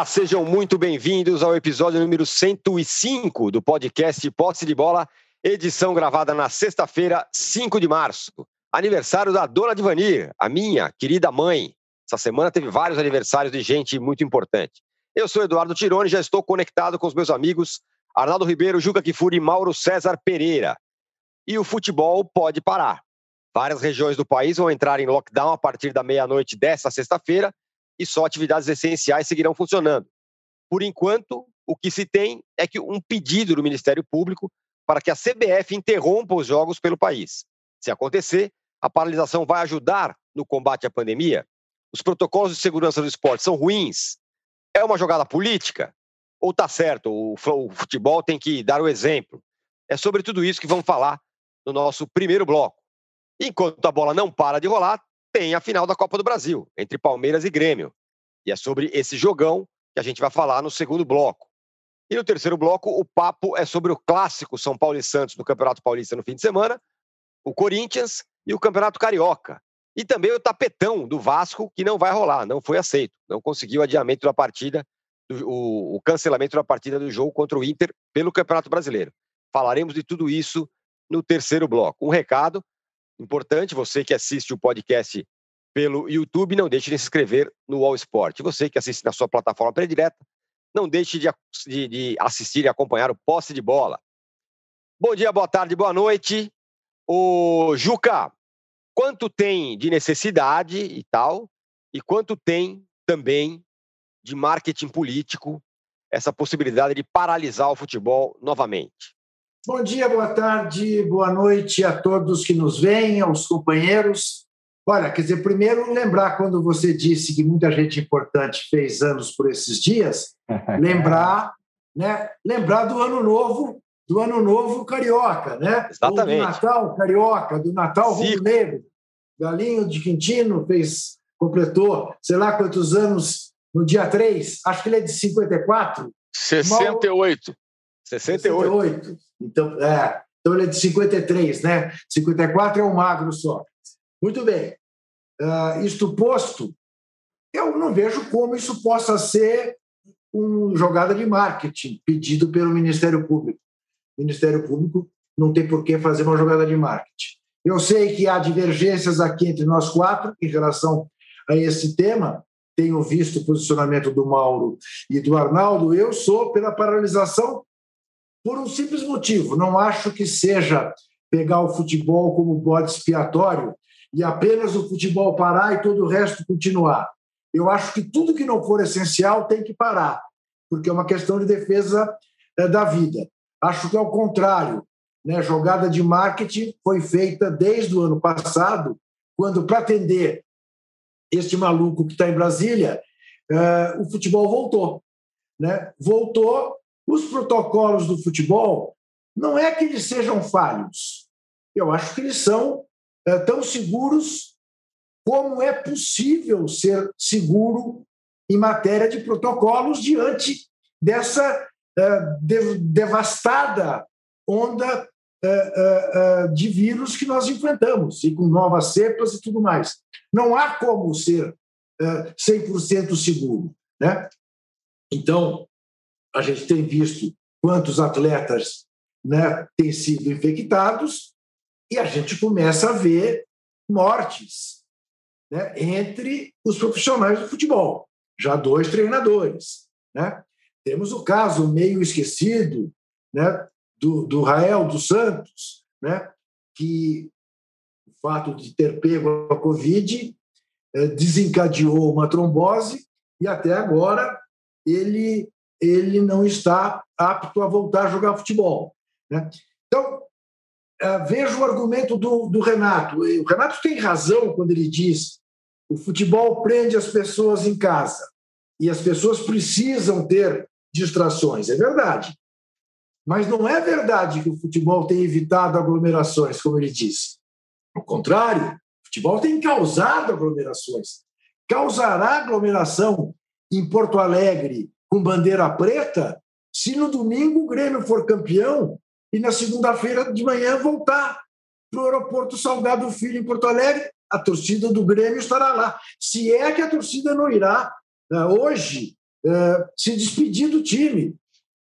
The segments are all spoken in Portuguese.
Olá, sejam muito bem-vindos ao episódio número 105 do podcast Posse de Bola, edição gravada na sexta-feira, 5 de março. Aniversário da Dona Divanir, a minha querida mãe. Essa semana teve vários aniversários de gente muito importante. Eu sou Eduardo Tironi, já estou conectado com os meus amigos Arnaldo Ribeiro, Juca Kifuri e Mauro César Pereira. E o futebol pode parar. Várias regiões do país vão entrar em lockdown a partir da meia-noite desta sexta-feira e só atividades essenciais seguirão funcionando. Por enquanto, o que se tem é que um pedido do Ministério Público para que a CBF interrompa os jogos pelo país. Se acontecer, a paralisação vai ajudar no combate à pandemia? Os protocolos de segurança do esporte são ruins? É uma jogada política? Ou está certo, o futebol tem que dar o exemplo? É sobre tudo isso que vamos falar no nosso primeiro bloco. Enquanto a bola não para de rolar, tem a final da Copa do Brasil, entre Palmeiras e Grêmio. E é sobre esse jogão que a gente vai falar no segundo bloco. E no terceiro bloco, o papo é sobre o clássico São Paulo e Santos no Campeonato Paulista no fim de semana, o Corinthians e o Campeonato Carioca. E também o tapetão do Vasco, que não vai rolar, não foi aceito. Não conseguiu o adiamento da partida, o, o cancelamento da partida do jogo contra o Inter pelo Campeonato Brasileiro. Falaremos de tudo isso no terceiro bloco. Um recado: Importante, você que assiste o podcast pelo YouTube, não deixe de se inscrever no All Sport. Você que assiste na sua plataforma predileta, não deixe de, de, de assistir e acompanhar o Posse de Bola. Bom dia, boa tarde, boa noite. O Juca, quanto tem de necessidade e tal, e quanto tem também de marketing político essa possibilidade de paralisar o futebol novamente? Bom dia, boa tarde, boa noite a todos que nos veem, aos companheiros. Olha, quer dizer, primeiro lembrar quando você disse que muita gente importante fez anos por esses dias, lembrar, né? Lembrar do ano novo, do ano novo carioca, né? Exatamente. do Natal carioca, do Natal rubro-negro. Galinho de Quintino fez completou, sei lá quantos anos no dia 3, acho que ele é de 54. 68. 68. 68. Então, é, então ele é de 53, né? 54 é um magro só. Muito bem. Uh, isto posto, eu não vejo como isso possa ser uma jogada de marketing pedido pelo Ministério Público. O Ministério Público não tem por que fazer uma jogada de marketing. Eu sei que há divergências aqui entre nós quatro em relação a esse tema. Tenho visto o posicionamento do Mauro e do Arnaldo. Eu sou pela paralisação por um simples motivo. Não acho que seja pegar o futebol como bode expiatório e apenas o futebol parar e todo o resto continuar. Eu acho que tudo que não for essencial tem que parar, porque é uma questão de defesa eh, da vida. Acho que é o contrário. Né? Jogada de marketing foi feita desde o ano passado, quando, para atender este maluco que está em Brasília, eh, o futebol voltou. Né? Voltou os protocolos do futebol não é que eles sejam falhos. Eu acho que eles são tão seguros como é possível ser seguro em matéria de protocolos diante dessa é, de, devastada onda é, de vírus que nós enfrentamos, e com novas cepas e tudo mais. Não há como ser 100% seguro. Né? Então, a gente tem visto quantos atletas né, têm sido infectados e a gente começa a ver mortes né, entre os profissionais do futebol. Já dois treinadores. Né? Temos o caso meio esquecido né, do, do Rael dos Santos, né, que o fato de ter pego a Covid eh, desencadeou uma trombose e até agora ele ele não está apto a voltar a jogar futebol. Né? Então, é, vejo o argumento do, do Renato. O Renato tem razão quando ele diz o futebol prende as pessoas em casa e as pessoas precisam ter distrações. É verdade. Mas não é verdade que o futebol tem evitado aglomerações, como ele diz. Ao contrário, o futebol tem causado aglomerações. Causará aglomeração em Porto Alegre, com bandeira preta, se no domingo o Grêmio for campeão e na segunda-feira de manhã voltar para o aeroporto Salgado Filho, em Porto Alegre, a torcida do Grêmio estará lá. Se é que a torcida não irá, né, hoje, uh, se despedir do time,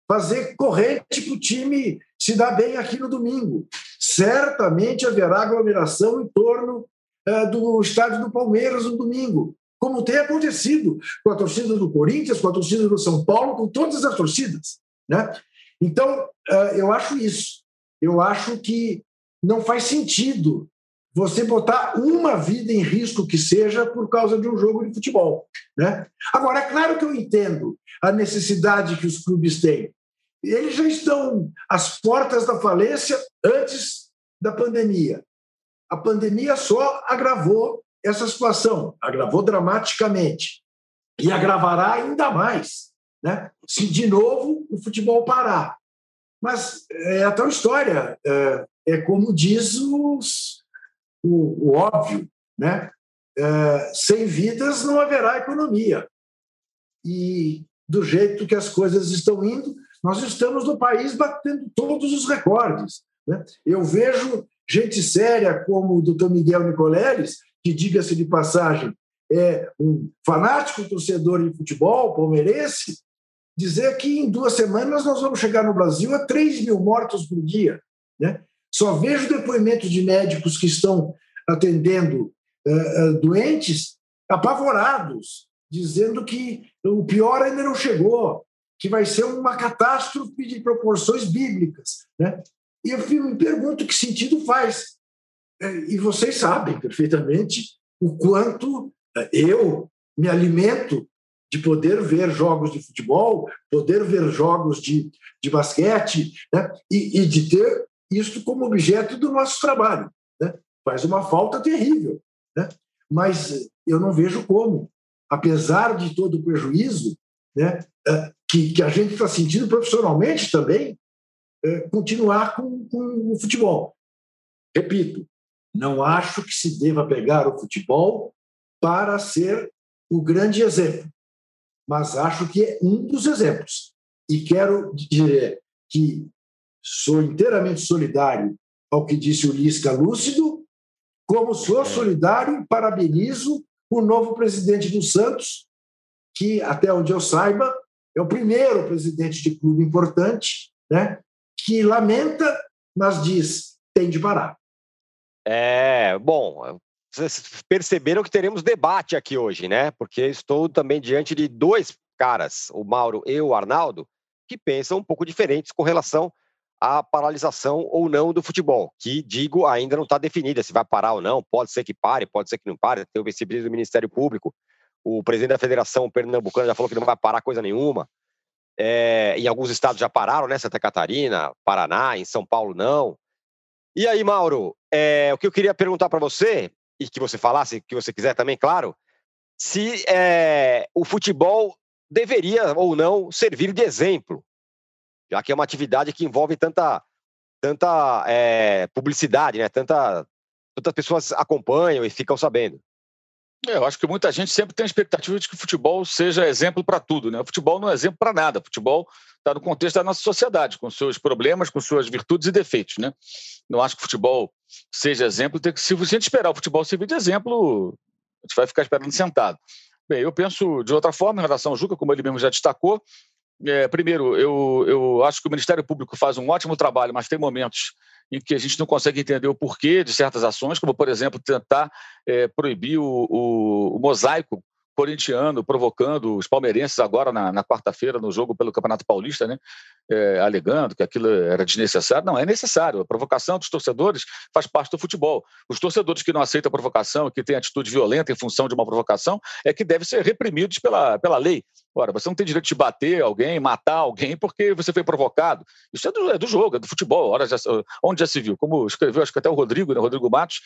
fazer corrente para o time se dar bem aqui no domingo. Certamente haverá aglomeração em torno uh, do estádio do Palmeiras no domingo, como tem acontecido com a torcida do Corinthians, com a torcida do São Paulo, com todas as torcidas. Né? Então, uh, eu acho isso. Eu acho que não faz sentido você botar uma vida em risco que seja por causa de um jogo de futebol. Né? Agora, é claro que eu entendo a necessidade que os clubes têm. Eles já estão às portas da falência antes da pandemia. A pandemia só agravou essa situação, agravou dramaticamente. E agravará ainda mais né? se, de novo, o futebol parar. Mas é a tal história. É, é como diz os, o, o óbvio, né? É, sem vidas não haverá economia. E do jeito que as coisas estão indo, nós estamos no país batendo todos os recordes. Né? Eu vejo gente séria como o doutor Miguel Nicoleles, que, diga-se de passagem, é um fanático torcedor de futebol palmeirense, dizer que em duas semanas nós vamos chegar no Brasil a 3 mil mortos por dia. Né? Só vejo depoimentos de médicos que estão atendendo uh, uh, doentes apavorados, dizendo que o pior ainda não chegou, que vai ser uma catástrofe de proporções bíblicas. Né? E eu me pergunto que sentido faz. É, e vocês sabem perfeitamente o quanto eu me alimento de poder ver jogos de futebol, poder ver jogos de, de basquete, né? e, e de ter isso como objeto do nosso trabalho. Né? Faz uma falta terrível. Né? Mas eu não vejo como, apesar de todo o prejuízo né, é, que, que a gente está sentindo profissionalmente também, é, continuar com, com o futebol. Repito, não acho que se deva pegar o futebol para ser o grande exemplo, mas acho que é um dos exemplos. E quero dizer que sou inteiramente solidário ao que disse o Lisca Lúcido, como sou é. solidário e parabenizo o novo presidente do Santos, que, até onde eu saiba, é o primeiro presidente de clube importante, né, que lamenta, mas diz tem de parar. É, bom, vocês perceberam que teremos debate aqui hoje, né? Porque estou também diante de dois caras, o Mauro e o Arnaldo, que pensam um pouco diferentes com relação a paralisação ou não do futebol, que, digo, ainda não está definida se vai parar ou não. Pode ser que pare, pode ser que não pare. Tem o vice-presidente do Ministério Público, o presidente da Federação Pernambucana já falou que não vai parar coisa nenhuma. É, em alguns estados já pararam, né? Santa Catarina, Paraná, em São Paulo não. E aí, Mauro, é, o que eu queria perguntar para você, e que você falasse, que você quiser também, claro, se é, o futebol deveria ou não servir de exemplo já que é uma atividade que envolve tanta, tanta é, publicidade, né? Tanta, tantas pessoas acompanham e ficam sabendo. É, eu acho que muita gente sempre tem a expectativa de que o futebol seja exemplo para tudo. Né? O futebol não é exemplo para nada. O futebol está no contexto da nossa sociedade, com seus problemas, com suas virtudes e defeitos. Né? Não acho que o futebol seja exemplo. Tem que, se a gente esperar o futebol servir de exemplo, a gente vai ficar esperando sentado. Bem, eu penso de outra forma em relação ao Juca, como ele mesmo já destacou. É, primeiro, eu, eu acho que o Ministério Público faz um ótimo trabalho, mas tem momentos em que a gente não consegue entender o porquê de certas ações, como, por exemplo, tentar é, proibir o, o, o mosaico corintiano provocando os palmeirenses agora na, na quarta-feira no jogo pelo Campeonato Paulista, né? É, alegando que aquilo era desnecessário. Não, é necessário. A provocação dos torcedores faz parte do futebol. Os torcedores que não aceitam a provocação, que têm atitude violenta em função de uma provocação, é que devem ser reprimidos pela, pela lei. Ora, você não tem direito de bater alguém, matar alguém porque você foi provocado. Isso é do, é do jogo, é do futebol. Ora, já, onde já se viu? Como escreveu, acho que até o Rodrigo, né? Rodrigo Matos,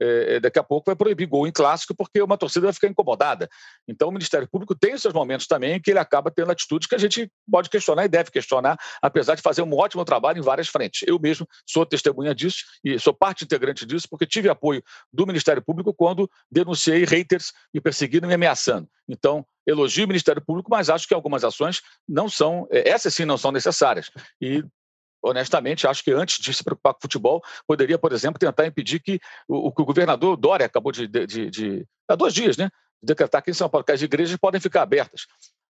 é, é, daqui a pouco vai proibir gol em clássico porque uma torcida vai ficar incomodada. Então o Ministério Público tem seus momentos também que ele acaba tendo atitudes que a gente pode questionar e deve questionar, apesar de fazer um ótimo trabalho em várias frentes. Eu mesmo sou testemunha disso e sou parte integrante disso porque tive apoio do Ministério Público quando denunciei haters me perseguindo e me ameaçando. Então, elogio o Ministério Público, mas acho que algumas ações não são, é, essas sim não são necessárias. E honestamente, acho que antes de se preocupar com futebol, poderia, por exemplo, tentar impedir que o, o governador Dória acabou de, de, de, há dois dias, né, de decretar que em São Paulo que as igrejas podem ficar abertas.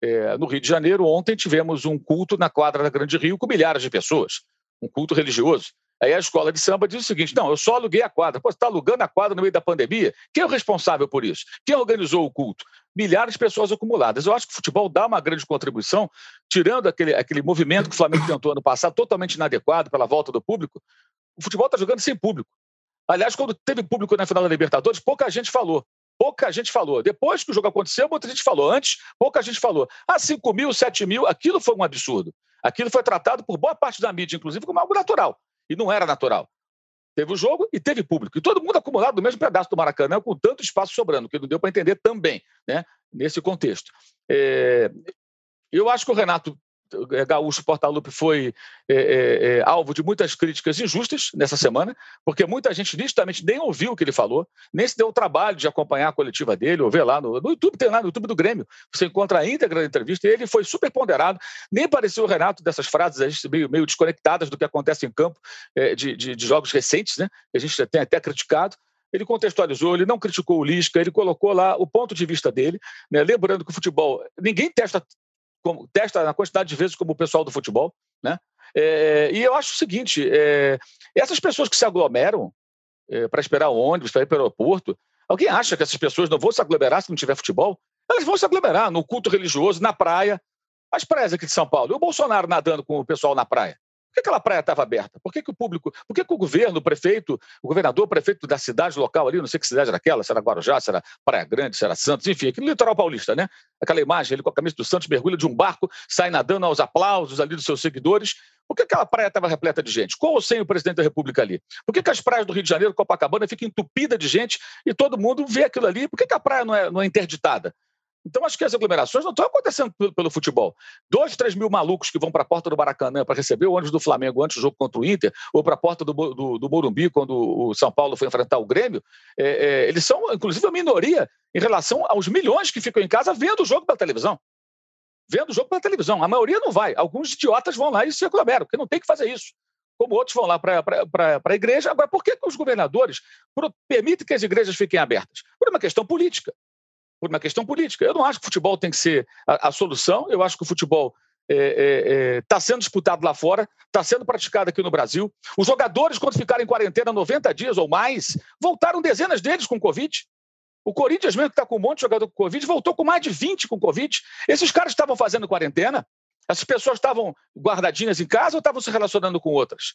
É, no Rio de Janeiro, ontem tivemos um culto na quadra da Grande Rio com milhares de pessoas, um culto religioso. Aí a escola de samba diz o seguinte: não, eu só aluguei a quadra. Pô, você está alugando a quadra no meio da pandemia? Quem é o responsável por isso? Quem organizou o culto? Milhares de pessoas acumuladas. Eu acho que o futebol dá uma grande contribuição, tirando aquele, aquele movimento que o Flamengo tentou ano passado, totalmente inadequado pela volta do público. O futebol está jogando sem público. Aliás, quando teve público na final da Libertadores, pouca gente falou. Pouca gente falou. Depois que o jogo aconteceu, muita gente falou. Antes, pouca gente falou. Ah, 5 mil, 7 mil, aquilo foi um absurdo. Aquilo foi tratado por boa parte da mídia, inclusive, como algo natural. E não era natural. Teve o jogo e teve público. E todo mundo acumulado no mesmo pedaço do Maracanã, com tanto espaço sobrando, que não deu para entender também, né, nesse contexto. É... Eu acho que o Renato Gaúcho Portalupe foi é, é, é, alvo de muitas críticas injustas nessa semana, porque muita gente nitidamente nem ouviu o que ele falou, nem se deu o trabalho de acompanhar a coletiva dele, ou ver lá no, no YouTube, tem lá no YouTube do Grêmio, você encontra a íntegra da entrevista, e ele foi super ponderado, nem pareceu o Renato dessas frases meio, meio desconectadas do que acontece em campo é, de, de, de, jogos recentes, né? a gente tem até criticado, ele contextualizou, ele não criticou o Lisca, ele colocou lá o ponto de vista dele, né? lembrando que o futebol, ninguém testa como, testa na quantidade de vezes como o pessoal do futebol, né? É, e eu acho o seguinte: é, essas pessoas que se aglomeram é, para esperar o ônibus, para ir para o aeroporto, alguém acha que essas pessoas não vão se aglomerar se não tiver futebol? Elas vão se aglomerar no culto religioso, na praia. As praias aqui de São Paulo. E o Bolsonaro nadando com o pessoal na praia? Por que aquela praia estava aberta? Por que, que o público, por que, que o governo, o prefeito, o governador, o prefeito da cidade local ali, não sei que cidade era aquela, se era Guarujá, se era Praia Grande, se era Santos, enfim, aquele litoral paulista, né? Aquela imagem, ele com a camisa do Santos mergulha de um barco, sai nadando aos aplausos ali dos seus seguidores. Por que aquela praia estava repleta de gente? Com ou sem o presidente da República ali? Por que, que as praias do Rio de Janeiro, Copacabana, ficam entupidas de gente e todo mundo vê aquilo ali? Por que, que a praia não é, não é interditada? Então, acho que as aglomerações não estão acontecendo pelo, futebol. Dois, três mil malucos que vão para a porta do Maracanã para receber o ônibus do Flamengo antes do jogo contra o Inter, ou para a porta do, do, do, Morumbi quando o São Paulo foi enfrentar o Grêmio, é, é, eles são, inclusive, a minoria em relação aos milhões que ficam em casa vendo o jogo pela televisão. Vendo o jogo pela televisão. A maioria não vai. Alguns idiotas vão lá e se aglomeram, porque não tem que fazer isso como outros vão lá para a igreja. Agora, por que os governadores permitem que as igrejas fiquem abertas? Por uma questão política por uma questão política. Eu não acho que o futebol tem que ser a, a solução, eu acho que o futebol está é, é, é, tá sendo disputado lá fora, está sendo praticado aqui no Brasil. Os jogadores, quando ficaram em quarentena 90 dias ou mais, voltaram dezenas deles com Covid. O Corinthians, mesmo que está com um monte de jogador com Covid, voltou com mais de 20 com Covid. Esses caras estavam fazendo quarentena? Essas pessoas estavam guardadinhas em casa ou estavam se relacionando com outras?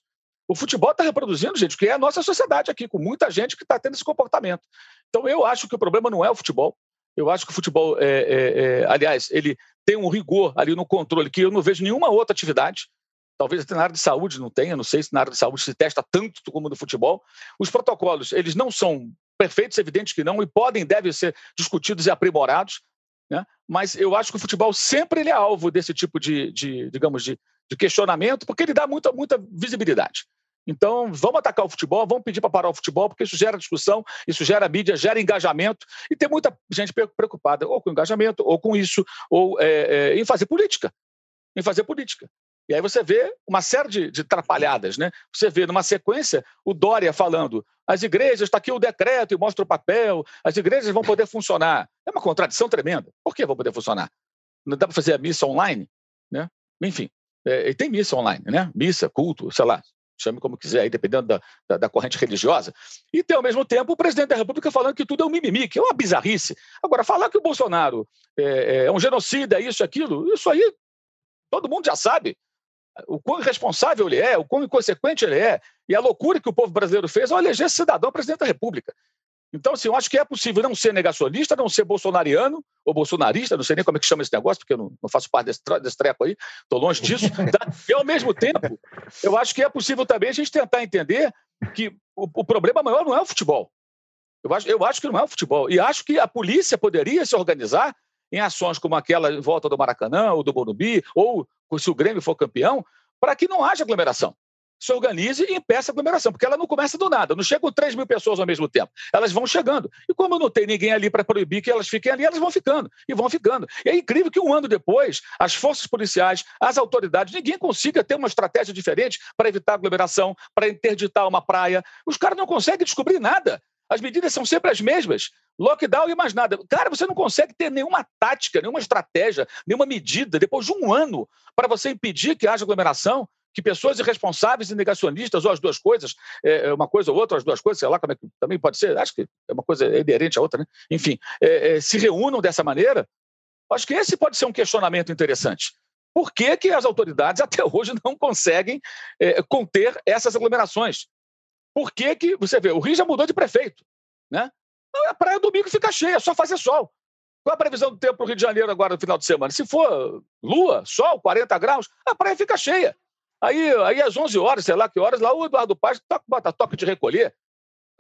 O futebol está reproduzindo, gente, que é a nossa sociedade aqui, com muita gente que está tendo esse comportamento. Então, eu acho que o problema não é o futebol. Eu acho que o futebol, é, é, é, aliás, ele tem um rigor ali no controle que eu não vejo nenhuma outra atividade. Talvez até na área de saúde não tenha, não sei se na área de saúde se testa tanto como no futebol. Os protocolos, eles não são perfeitos, evidente que não, e podem, devem ser discutidos e aprimorados, né? mas eu acho que o futebol sempre ele é alvo desse tipo de, de digamos, de, de questionamento, porque ele dá muita, muita visibilidade. Então, vamos atacar o futebol, vamos pedir para parar o futebol, porque isso gera discussão, isso gera mídia, gera engajamento, e tem muita gente preocupada ou com engajamento, ou com isso, ou é, é, em fazer política. Em fazer política. E aí você vê uma série de, de atrapalhadas, né? Você vê numa sequência o Dória falando: as igrejas, está aqui o decreto e mostra o papel, as igrejas vão poder funcionar. É uma contradição tremenda. Por que vão poder funcionar? Não dá para fazer a missa online? Né? Enfim, é, tem missa online, né? Missa, culto, sei lá, chame como quiser, aí, dependendo da, da, da, corrente religiosa, e tem, ao mesmo tempo, o presidente da República falando que tudo é um mimimi, que é uma bizarrice. Agora, falar que o Bolsonaro é, é um genocida, é isso, aquilo, isso aí todo mundo já sabe. O quão irresponsável ele é, o quão inconsequente ele é, e a loucura que o povo brasileiro fez ao eleger esse cidadão presidente da República. Então, assim, eu acho que é possível não ser negacionista, não ser bolsonariano ou bolsonarista, não sei nem como é que chama esse negócio, porque eu não, não faço parte desse, desse treco aí, estou longe disso. Tá? E, ao mesmo tempo, eu acho que é possível também a gente tentar entender que o, o problema maior não é o futebol. Eu acho, eu acho que não é o futebol. E acho que a polícia poderia se organizar em ações como aquela em volta do Maracanã ou do Morumbi, ou se o Grêmio for campeão, para que não haja aglomeração se organize e impeça a aglomeração, porque ela não começa do nada, não chegam 3 mil pessoas ao mesmo tempo, elas vão chegando. E como não tem ninguém ali para proibir que elas fiquem ali, elas vão ficando, e vão ficando. E é incrível que um ano depois, as forças policiais, as autoridades, ninguém consiga ter uma estratégia diferente para evitar aglomeração, para interditar uma praia. Os caras não conseguem descobrir nada. As medidas são sempre as mesmas. Lockdown e mais nada. Cara, você não consegue ter nenhuma tática, nenhuma estratégia, nenhuma medida, depois de um ano, para você impedir que haja aglomeração, que pessoas irresponsáveis e negacionistas, ou as duas coisas, é, é, uma coisa ou outra, as duas coisas, sei lá como é que também pode ser, acho que é uma coisa inerente à outra, né? Enfim, é, é, se reúnam dessa maneira. Acho que esse pode ser um questionamento interessante. Por que, que as autoridades até hoje não conseguem é, conter essas aglomerações? Por que, que você vê, o Rio já mudou de prefeito, né? A praia domingo fica cheia, é só fazer sol. Qual a previsão do tempo para o Rio de Janeiro agora no final de semana? Se for lua, sol, 40 graus, a praia fica cheia. Aí, aí às 11 horas, sei lá que horas, lá o Eduardo Paz toca, bota toque de recolher.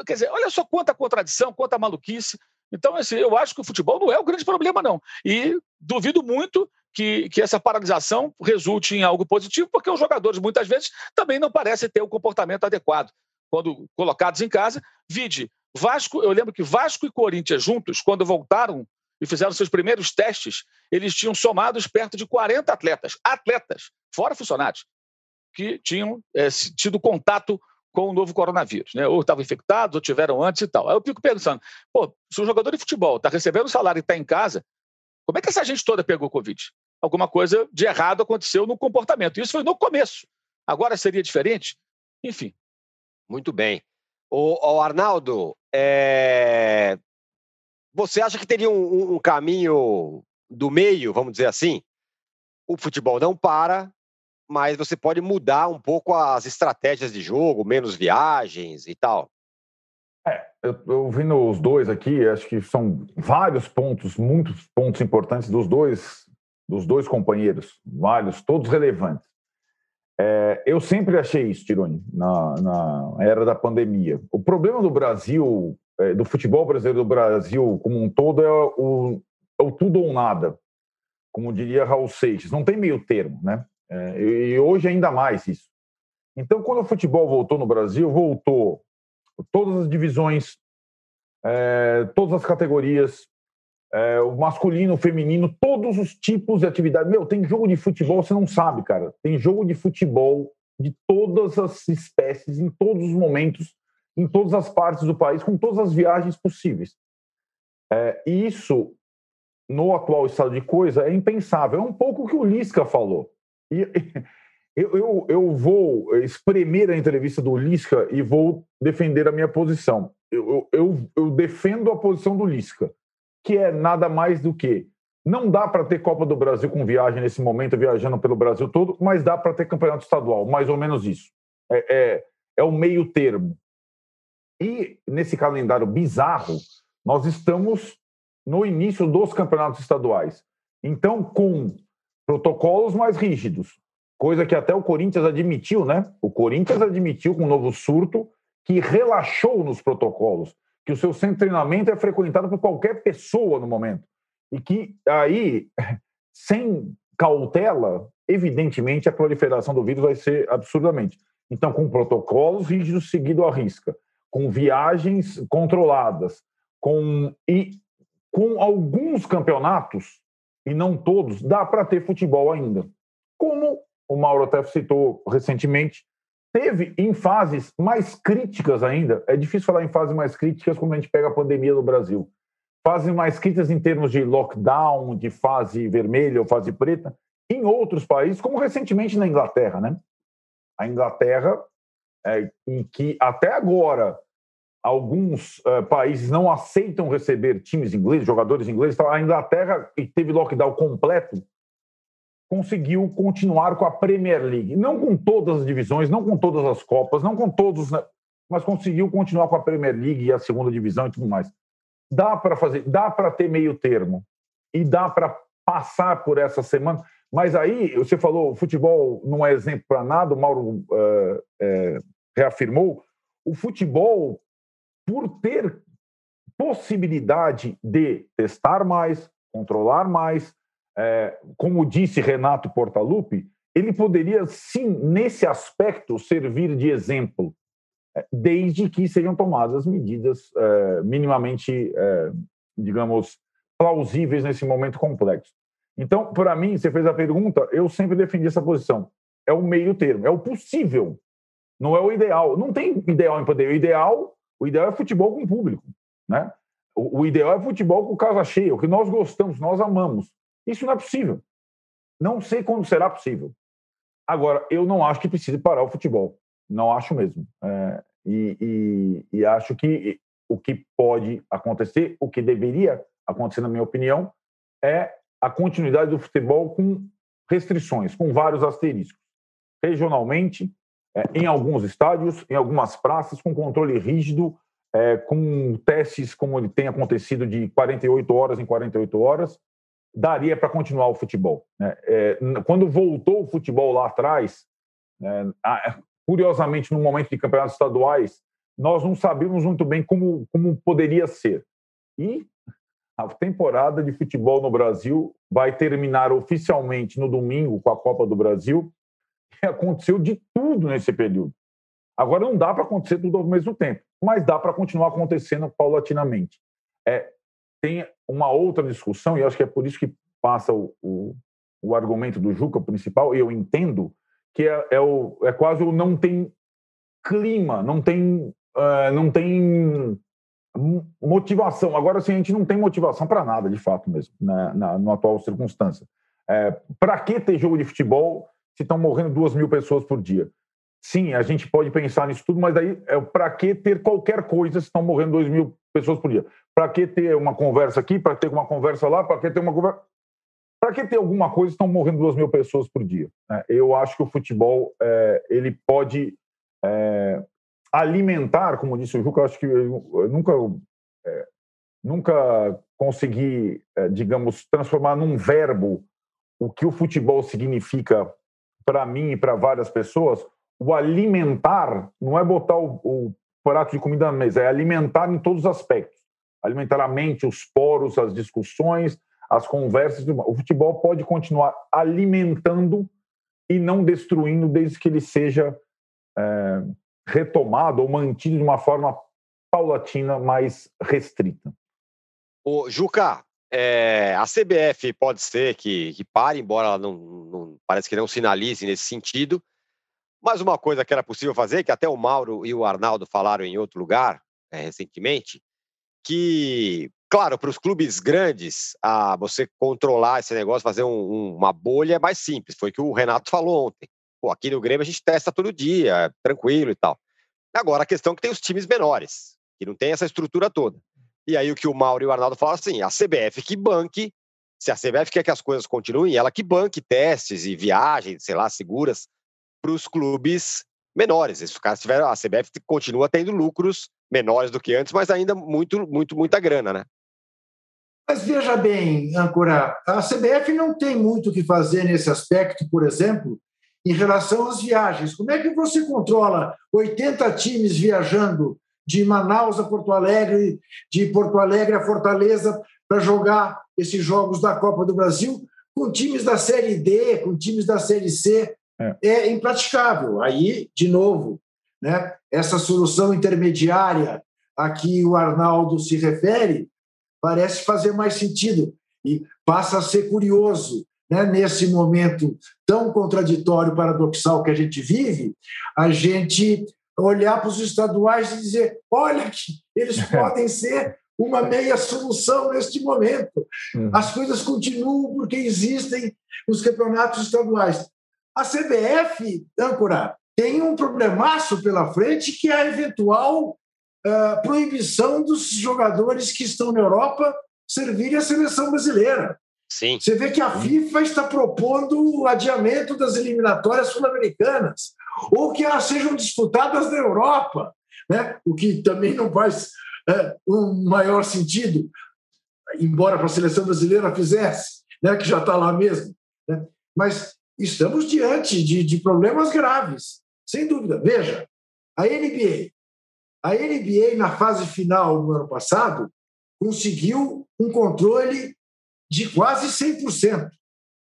Quer dizer, olha só quanta contradição, quanta maluquice. Então, assim, eu acho que o futebol não é o grande problema, não. E duvido muito que, que essa paralisação resulte em algo positivo, porque os jogadores, muitas vezes, também não parecem ter o comportamento adequado quando colocados em casa. Vide, Vasco, eu lembro que Vasco e Corinthians juntos, quando voltaram e fizeram seus primeiros testes, eles tinham somados perto de 40 atletas, atletas, fora funcionários, que tinham é, tido contato com o novo coronavírus, né? Ou estavam infectados, ou tiveram antes e tal. Aí eu fico pensando, pô, se um jogador de futebol está recebendo salário e está em casa, como é que essa gente toda pegou Covid? Alguma coisa de errado aconteceu no comportamento. Isso foi no começo. Agora seria diferente? Enfim, muito bem. O, o Arnaldo, é... você acha que teria um, um, caminho do meio, vamos dizer assim? O futebol não para, mas você pode mudar um pouco as estratégias de jogo, menos viagens e tal. É, eu, eu vendo os dois aqui, acho que são vários pontos, muitos pontos importantes dos dois, dos dois companheiros, vários, todos relevantes. É, eu sempre achei isso, Tironi, na, na, era da pandemia. O problema do Brasil, é, do futebol brasileiro do Brasil como um todo, é o, é o tudo ou nada, como diria Raul Seixas. Não tem meio termo, né? É, e hoje ainda mais isso. Então, quando o futebol voltou no Brasil, voltou todas as divisões, é, todas as categorias, é, o masculino, o feminino, todos os tipos de atividade. Meu, tem jogo de futebol, você não sabe, cara. Tem jogo de futebol de todas as espécies, em todos os momentos, em todas as partes do país, com todas as viagens possíveis. É, e isso, no atual estado de coisa, é impensável. É um pouco o que o Lisca falou. E, eu, eu, eu vou espremer a entrevista do Lisca e vou defender a minha posição. Eu, eu, eu defendo a posição do Lisca que é nada mais do que não dá para ter Copa do Brasil com viagem nesse momento, viajando pelo Brasil todo, mas dá para ter campeonato estadual, mais ou menos isso. É, é, é o meio termo. E nesse calendário bizarro, nós estamos no início dos campeonatos estaduais. Então, com protocolos mais rígidos, coisa que até o Corinthians admitiu, né? O Corinthians admitiu com o novo surto que relaxou nos protocolos que o seu centro de treinamento é frequentado por qualquer pessoa no momento. E que aí, sem cautela, evidentemente a proliferação do vírus vai ser absurdamente. Então, com protocolos rígidos seguidos à risca, com viagens controladas, com e com alguns campeonatos, e não todos, dá para ter futebol ainda. Como o Mauro até citou recentemente, teve em fases mais críticas ainda. É difícil falar em fases mais críticas quando a gente pega a pandemia no Brasil. Fases mais críticas em termos de lockdown, de fase vermelha ou fase preta, em outros países, como recentemente na Inglaterra, né? A Inglaterra, é, em que até agora alguns uh, países não aceitam receber times ingleses, jogadores ingleses, então a Inglaterra teve lockdown completo conseguiu continuar com a Premier League. Não com todas as divisões, não com todas as Copas, não com todos, né? mas conseguiu continuar com a Premier League e a segunda divisão e tudo mais. Dá para fazer, dá para ter meio termo e dá para passar por essa semana. Mas aí, você falou, futebol não é exemplo para nada, o Mauro uh, uh, reafirmou. O futebol, por ter possibilidade de testar mais, controlar mais, é, como disse Renato Portaluppi, ele poderia sim, nesse aspecto, servir de exemplo, é, desde que sejam tomadas medidas é, minimamente, é, digamos, plausíveis nesse momento complexo. Então, para mim, você fez a pergunta, eu sempre defendi essa posição. É o meio termo, é o possível, não é o ideal. Não tem ideal em pandemia. O ideal O ideal é futebol com público, né? O, o ideal é futebol com casa cheia, o que nós gostamos, nós amamos. Isso não é possível. Não sei quando será possível. Agora, eu não acho que precise parar o futebol. Não acho mesmo. É, e, e, e acho que o que pode acontecer, o que deveria acontecer, na minha opinião, é a continuidade do futebol com restrições, com vários asteriscos. Regionalmente, em alguns estádios, em algumas praças, com controle rígido, é, com testes como ele tem acontecido de 48 horas em 48 horas, daria para continuar o futebol. Né? É, quando voltou o futebol lá atrás, né, curiosamente, no momento de campeonatos estaduais, nós não sabíamos muito bem como, como poderia ser. E a temporada de futebol no Brasil vai terminar oficialmente no domingo com a Copa do Brasil. Aconteceu de tudo nesse período. Agora não dá para acontecer tudo ao mesmo tempo, mas dá para continuar acontecendo paulatinamente. É, tem uma outra discussão, e acho que é por isso que passa o, o, o argumento do Juca principal, e eu entendo, que é, é, o, é quase o não tem clima, não tem, uh, não tem motivação. Agora, sim, a gente não tem motivação para nada, de fato mesmo, né, na, na atual circunstância. É, para que ter jogo de futebol se estão morrendo duas mil pessoas por dia? Sim, a gente pode pensar nisso tudo, mas aí é para que ter qualquer coisa se estão morrendo duas mil pessoas por dia? Para que ter uma conversa aqui? Para ter uma conversa lá? Para que ter uma conversa? Para que ter alguma coisa se estão morrendo duas mil pessoas por dia? Eu acho que o futebol é, ele pode é, alimentar, como disse o Juca, acho que eu nunca, é, nunca consegui, é, digamos, transformar num verbo o que o futebol significa para mim e para várias pessoas. O alimentar não é botar o, o prato de comida na mesa, é alimentar em todos os aspectos. Alimentar a mente, os poros, as discussões, as conversas. O futebol pode continuar alimentando e não destruindo desde que ele seja é, retomado ou mantido de uma forma paulatina mais restrita. O Juca, é, a CBF pode ser que, que pare, embora ela não, não, parece que não sinalize nesse sentido. Mas uma coisa que era possível fazer, que até o Mauro e o Arnaldo falaram em outro lugar é, recentemente, que, claro, para os clubes grandes, a, você controlar esse negócio, fazer um, um, uma bolha é mais simples. Foi o que o Renato falou ontem. Pô, aqui no Grêmio a gente testa todo dia, tranquilo e tal. Agora, a questão é que tem os times menores, que não tem essa estrutura toda. E aí o que o Mauro e o Arnaldo falam assim, a CBF que banque, se a CBF quer que as coisas continuem, ela que banque testes e viagens, sei lá, seguras para os clubes menores. Se caso tiver, a CBF continua tendo lucros menores do que antes, mas ainda muito, muito, muita grana, né? Mas veja bem, Ancora, a CBF não tem muito o que fazer nesse aspecto, por exemplo, em relação às viagens. Como é que você controla 80 times viajando de Manaus a Porto Alegre, de Porto Alegre a Fortaleza, para jogar esses jogos da Copa do Brasil com times da Série D, com times da Série C? É, é impraticável. Aí, de novo, né, essa solução intermediária a que o Arnaldo se refere parece fazer mais sentido e passa a ser curioso né, nesse momento tão contraditório, paradoxal que a gente vive, a gente olhar para os estaduais e dizer: olha, que eles podem ser uma meia solução neste momento. Uhum. As coisas continuam porque existem os campeonatos estaduais. A CBF, âncora, tem um problemaço pela frente que é a eventual uh, proibição dos jogadores que estão na Europa servirem a seleção brasileira. Sim. Você vê que a FIFA está propondo o adiamento das eliminatórias sul-americanas, ou que elas sejam disputadas na Europa, né? o que também não faz é, um maior sentido, embora para a seleção brasileira fizesse, né? que já está lá mesmo. Né? Mas estamos diante de, de problemas graves, sem dúvida. Veja, a NBA. A NBA, na fase final do ano passado, conseguiu um controle de quase 100%.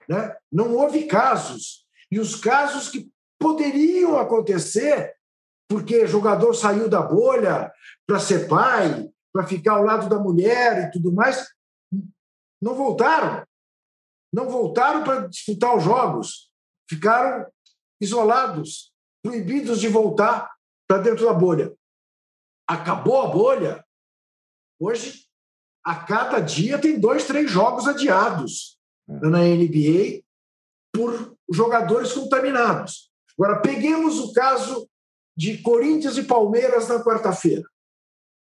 Né? Não houve casos. E os casos que poderiam acontecer, porque jogador saiu da bolha para ser pai, para ficar ao lado da mulher e tudo mais, não voltaram. Não voltaram para disputar os jogos. Ficaram isolados, proibidos de voltar para dentro da bolha. acabou a bolha. Hoje, a cada dia tem dois, três jogos adiados é. na NBA por jogadores contaminados. Agora, peguemos o caso de Corinthians e Palmeiras na quarta-feira.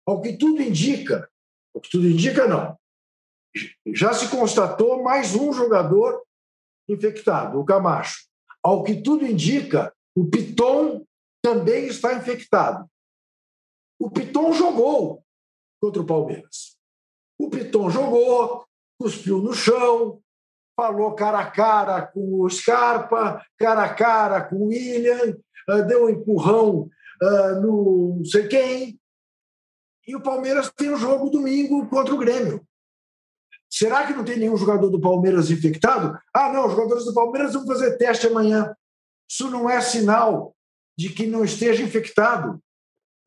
Ao que tudo indica, o que tudo indica, não. Já se constatou mais um jogador infectado, o Camacho. Ao que tudo indica, o Piton também está infectado. O Piton jogou contra o Palmeiras. O Piton jogou, cuspiu no chão, falou cara a cara com o Scarpa, cara a cara com o William, ah, deu um empurrão ah, no não sei quem. E o Palmeiras tem um jogo domingo contra o Grêmio. Será que não tem nenhum jogador do Palmeiras infectado? Ah, não, os jogadores do Palmeiras vão fazer teste amanhã. Isso não é sinal de que não esteja infectado,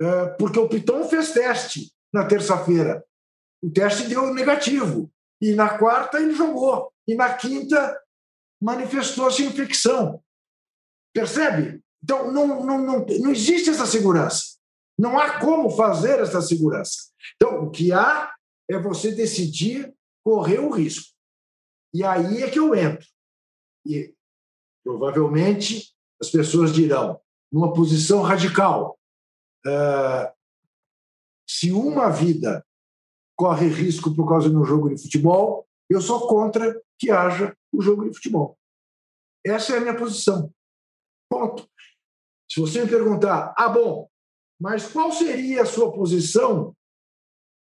ah, porque o Piton fez teste na terça-feira. O teste deu negativo. E na quarta ele jogou. E na quinta manifestou-se infecção. Percebe? Então, não, não, não, não existe essa segurança. Não há como fazer essa segurança. Então, o que há é você decidir correr o risco. E aí é que eu entro. E provavelmente as pessoas dirão, numa posição radical, uh, se uma vida corre risco por causa de um jogo de futebol, eu sou contra que haja o um jogo de futebol. Essa é a minha posição. Ponto. Se você me perguntar, ah, bom, mas qual seria a sua posição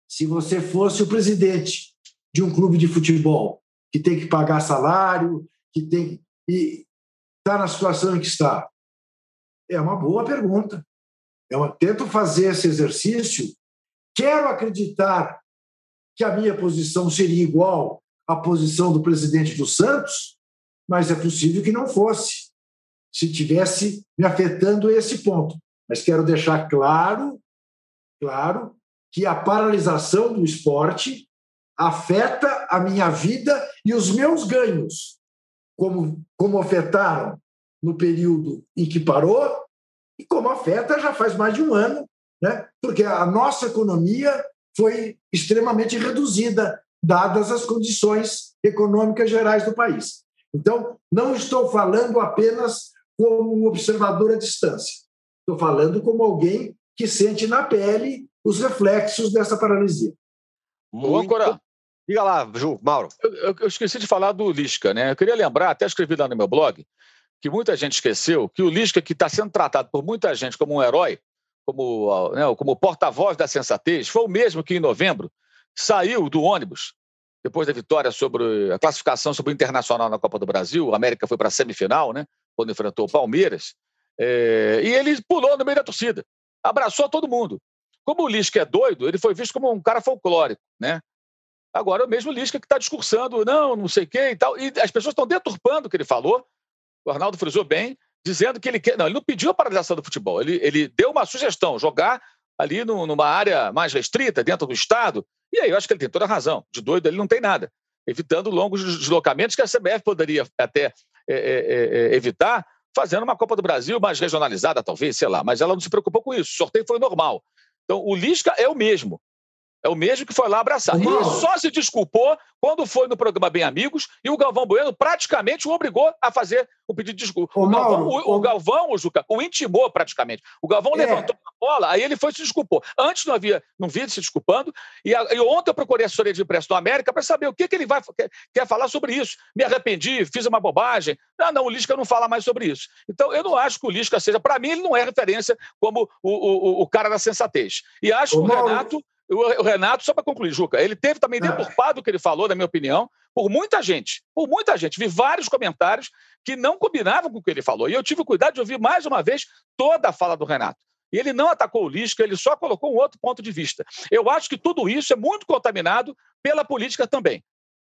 se você fosse o presidente de um clube de futebol que tem que pagar salário, que tem e está na situação em que está? É uma boa pergunta. Uma, tento fazer esse exercício. Quero acreditar que a minha posição seria igual à posição do presidente do Santos, mas é possível que não fosse se tivesse me afetando esse ponto. Mas quero deixar claro, claro, que a paralisação do esporte afeta a minha vida e os meus ganhos, como, como afetaram no período em que parou e como afeta já faz mais de um ano, né? porque a nossa economia foi extremamente reduzida, dadas as condições econômicas gerais do país. Então, não estou falando apenas como um observador à distância. Estou falando como alguém que sente na pele os reflexos dessa paralisia. Muito... Corá. Diga lá, Ju, Mauro. Eu, eu, esqueci de falar do Lisca, né? Eu queria lembrar, até escrevi lá no meu blog, que muita gente esqueceu que o Lisca, que está sendo tratado por muita gente como um herói, como, né, como porta-voz da sensatez, foi o mesmo que em novembro saiu do ônibus depois da vitória sobre a classificação sobre o Internacional na Copa do Brasil. A América foi para a semifinal, né? quando enfrentou o Palmeiras, é, e ele pulou no meio da torcida, abraçou todo mundo. Como o Lisca é doido, ele foi visto como um cara folclórico, né? Agora, o mesmo Lisca que está discursando, não, não sei o quê e tal, e as pessoas estão deturpando o que ele falou, o Arnaldo frisou bem, dizendo que ele quer. Não, ele não pediu a paralisação do futebol, ele, ele deu uma sugestão, jogar ali no, numa área mais restrita, dentro do Estado, e aí eu acho que ele tem toda a razão. De doido ele não tem nada, evitando longos deslocamentos que a CBF poderia até é, é, é, é, evitar, fazendo uma Copa do Brasil mais regionalizada, talvez, sei lá, mas ela não se preocupou com isso. O sorteio foi normal. Então, o Lisca é o mesmo. É o mesmo que foi lá abraçar. E só se desculpou quando foi no programa Bem Amigos e o Galvão Bueno praticamente o obrigou a fazer o pedido de desculpa. O, Galvão, o, o Galvão, o Juca, o intimou praticamente. O Galvão é. levantou a bola, aí ele foi se desculpou. Antes não havia, não via se desculpando. E, a, e ontem eu procurei a assessoria de imprensa do América para saber o que, que ele vai quer, quer, falar sobre isso. Me arrependi, fiz uma bobagem. Não, não, o Lisca não fala mais sobre isso. Então, eu não acho que o Lisca seja, para mim, ele não é referência como o, o, o cara da sensatez. E acho que o Renato o Renato, só para concluir, Juca, ele teve também ah. deturpado o que ele falou, na minha opinião, por muita gente. Por muita gente. Vi vários comentários que não combinavam com o que ele falou. E eu tive o cuidado de ouvir mais uma vez toda a fala do Renato. E ele não atacou o Lisca, ele só colocou um outro ponto de vista. Eu acho que tudo isso é muito contaminado pela política também.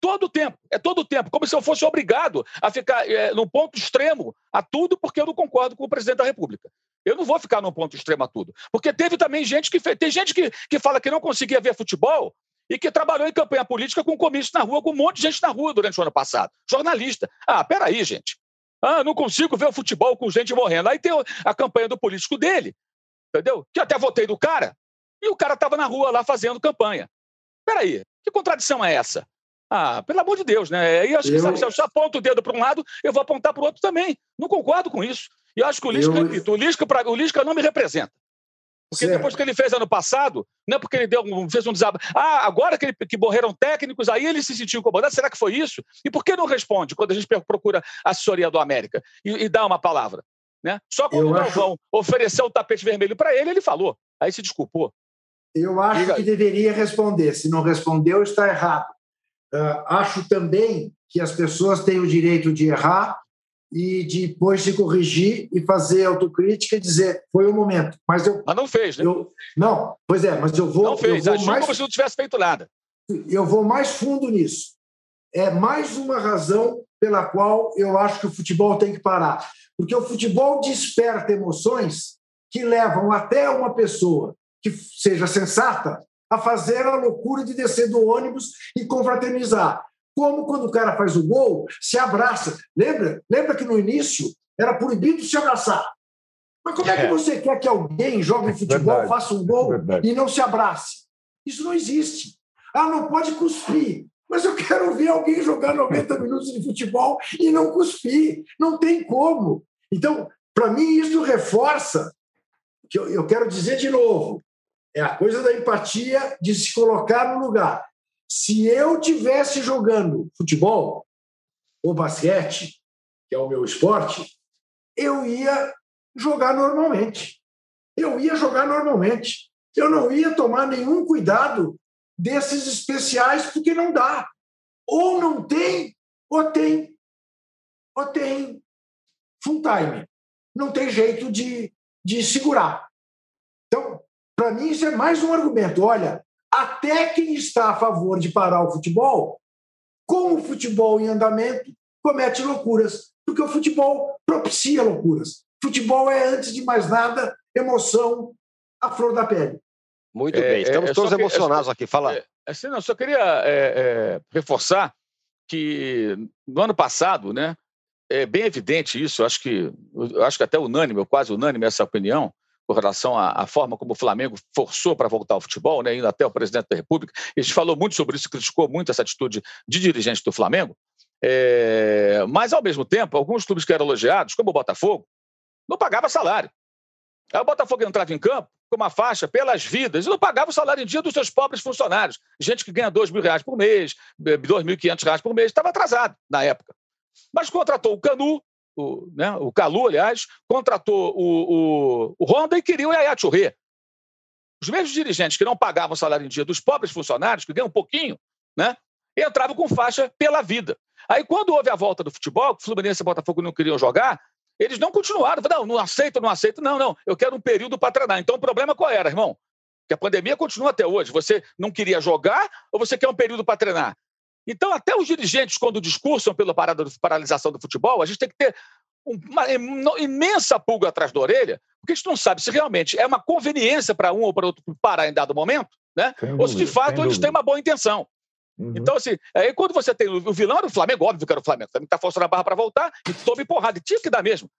Todo o tempo, é todo o tempo, como se eu fosse obrigado a ficar é, num ponto extremo a tudo porque eu não concordo com o presidente da República. Eu não vou ficar num ponto extremo a tudo. Porque teve também gente que fez, tem gente que, que fala que não conseguia ver futebol e que trabalhou em campanha política com comício na rua, com um monte de gente na rua durante o ano passado. Jornalista. Ah, peraí, gente. Ah, não consigo ver o futebol com gente morrendo. Aí tem a campanha do político dele, entendeu? Que até votei do cara. e o cara estava na rua lá fazendo campanha. Peraí, que contradição é essa? Ah, pelo amor de Deus, né? E acho que eu... se eu aponto o dedo para um lado, eu vou apontar para o outro também. Não concordo com isso. E eu acho que o Lisca, eu... o Lisca, pra, o Lisca não me representa. Porque certo. depois que ele fez ano passado, não é porque ele deu, fez um desabafo. Ah, agora que, ele, que morreram técnicos, aí ele se sentiu incomodado. Será que foi isso? E por que não responde quando a gente procura a assessoria do América e, e dá uma palavra? Né? Só quando o Galvão acho... ofereceu o tapete vermelho para ele, ele falou. Aí se desculpou. Eu acho Diga. que deveria responder. Se não respondeu, está errado. Uh, acho também que as pessoas têm o direito de errar e depois se corrigir e fazer autocrítica e dizer foi o momento. Mas eu. Mas não fez, né? Eu, não, pois é, mas eu vou. Não fez, eu vou mais, como se não tivesse feito nada. Eu vou mais fundo nisso. É mais uma razão pela qual eu acho que o futebol tem que parar. Porque o futebol desperta emoções que levam até uma pessoa que seja sensata a fazer a loucura de descer do ônibus e confraternizar. Como quando o cara faz o gol, se abraça. Lembra? Lembra que no início era proibido se abraçar. Mas como é, que é. você quer que alguém jogue é futebol, Verdade. faça um gol é e não se abrace? Isso não existe. Ah, não pode cuspir. Mas eu quero ver alguém jogar 90 minutos de futebol e não cuspir. Não tem como. Então, para mim, isso reforça que eu, eu quero dizer de novo: é a coisa da empatia de se colocar no lugar. Se eu tivesse jogando futebol ou basquete, que é o meu esporte, eu ia jogar normalmente. Eu ia jogar normalmente. Eu não ia tomar nenhum cuidado desses especiais, porque não dá. Ou não tem, ou tem. Ou tem full time. Não tem jeito de, de segurar. Então, para mim, isso é mais um argumento. Olha, até quem está a favor de parar o futebol, com o futebol em andamento, comete loucuras, porque o futebol propicia loucuras. Futebol é, antes de mais nada, emoção à flor da pele. Muito é, bem, estamos é, todos que, emocionados aqui. Fala. É, assim, não, só queria é, é, reforçar que no ano passado, né, é bem evidente isso, acho que, acho que até unânime, quase unânime essa opinião, com relação à, à, forma como o Flamengo forçou para voltar ao futebol, né, indo até o presidente da República. Gente falou muito sobre isso, criticou muito essa atitude de dirigente do Flamengo. É, mas, ao mesmo tempo, alguns clubes que eram elogiados, como o Botafogo, não pagava salário. Aí o Botafogo entrava em campo com uma faixa pelas vidas e não pagava o salário em dia dos seus pobres funcionários. Gente que ganha dois mil reais por mês, dois mil e quinhentos reais por mês, estava atrasado na época. Mas contratou o Canu, o, né, o Calu, aliás, contratou o, o, o Honda e queria o Yaya Touré. Os mesmos dirigentes que não pagavam o salário em dia dos pobres funcionários, que ganham um pouquinho, né, entravam com faixa pela vida. Aí, quando houve a volta do futebol, que Fluminense e Botafogo não queriam jogar, eles não continuaram. Não, não aceito, não aceito. Não, não, eu quero um período para treinar. Então, o problema qual era, irmão? Que a pandemia continua até hoje. Você não queria jogar ou você quer um período para treinar? Então, até os dirigentes, quando discursam pela parada, paralisação do futebol, a gente tem que ter uma imensa pulga atrás da orelha, porque a gente não sabe se realmente é uma conveniência para um ou para outro parar em dado momento, né? ou se de fato eles têm uma boa intenção. Uhum. Então, assim, aí quando você tem o vilão era o Flamengo, óbvio que era o Flamengo, também está forçando a barra para voltar e tome porrada, e tinha que dar mesmo.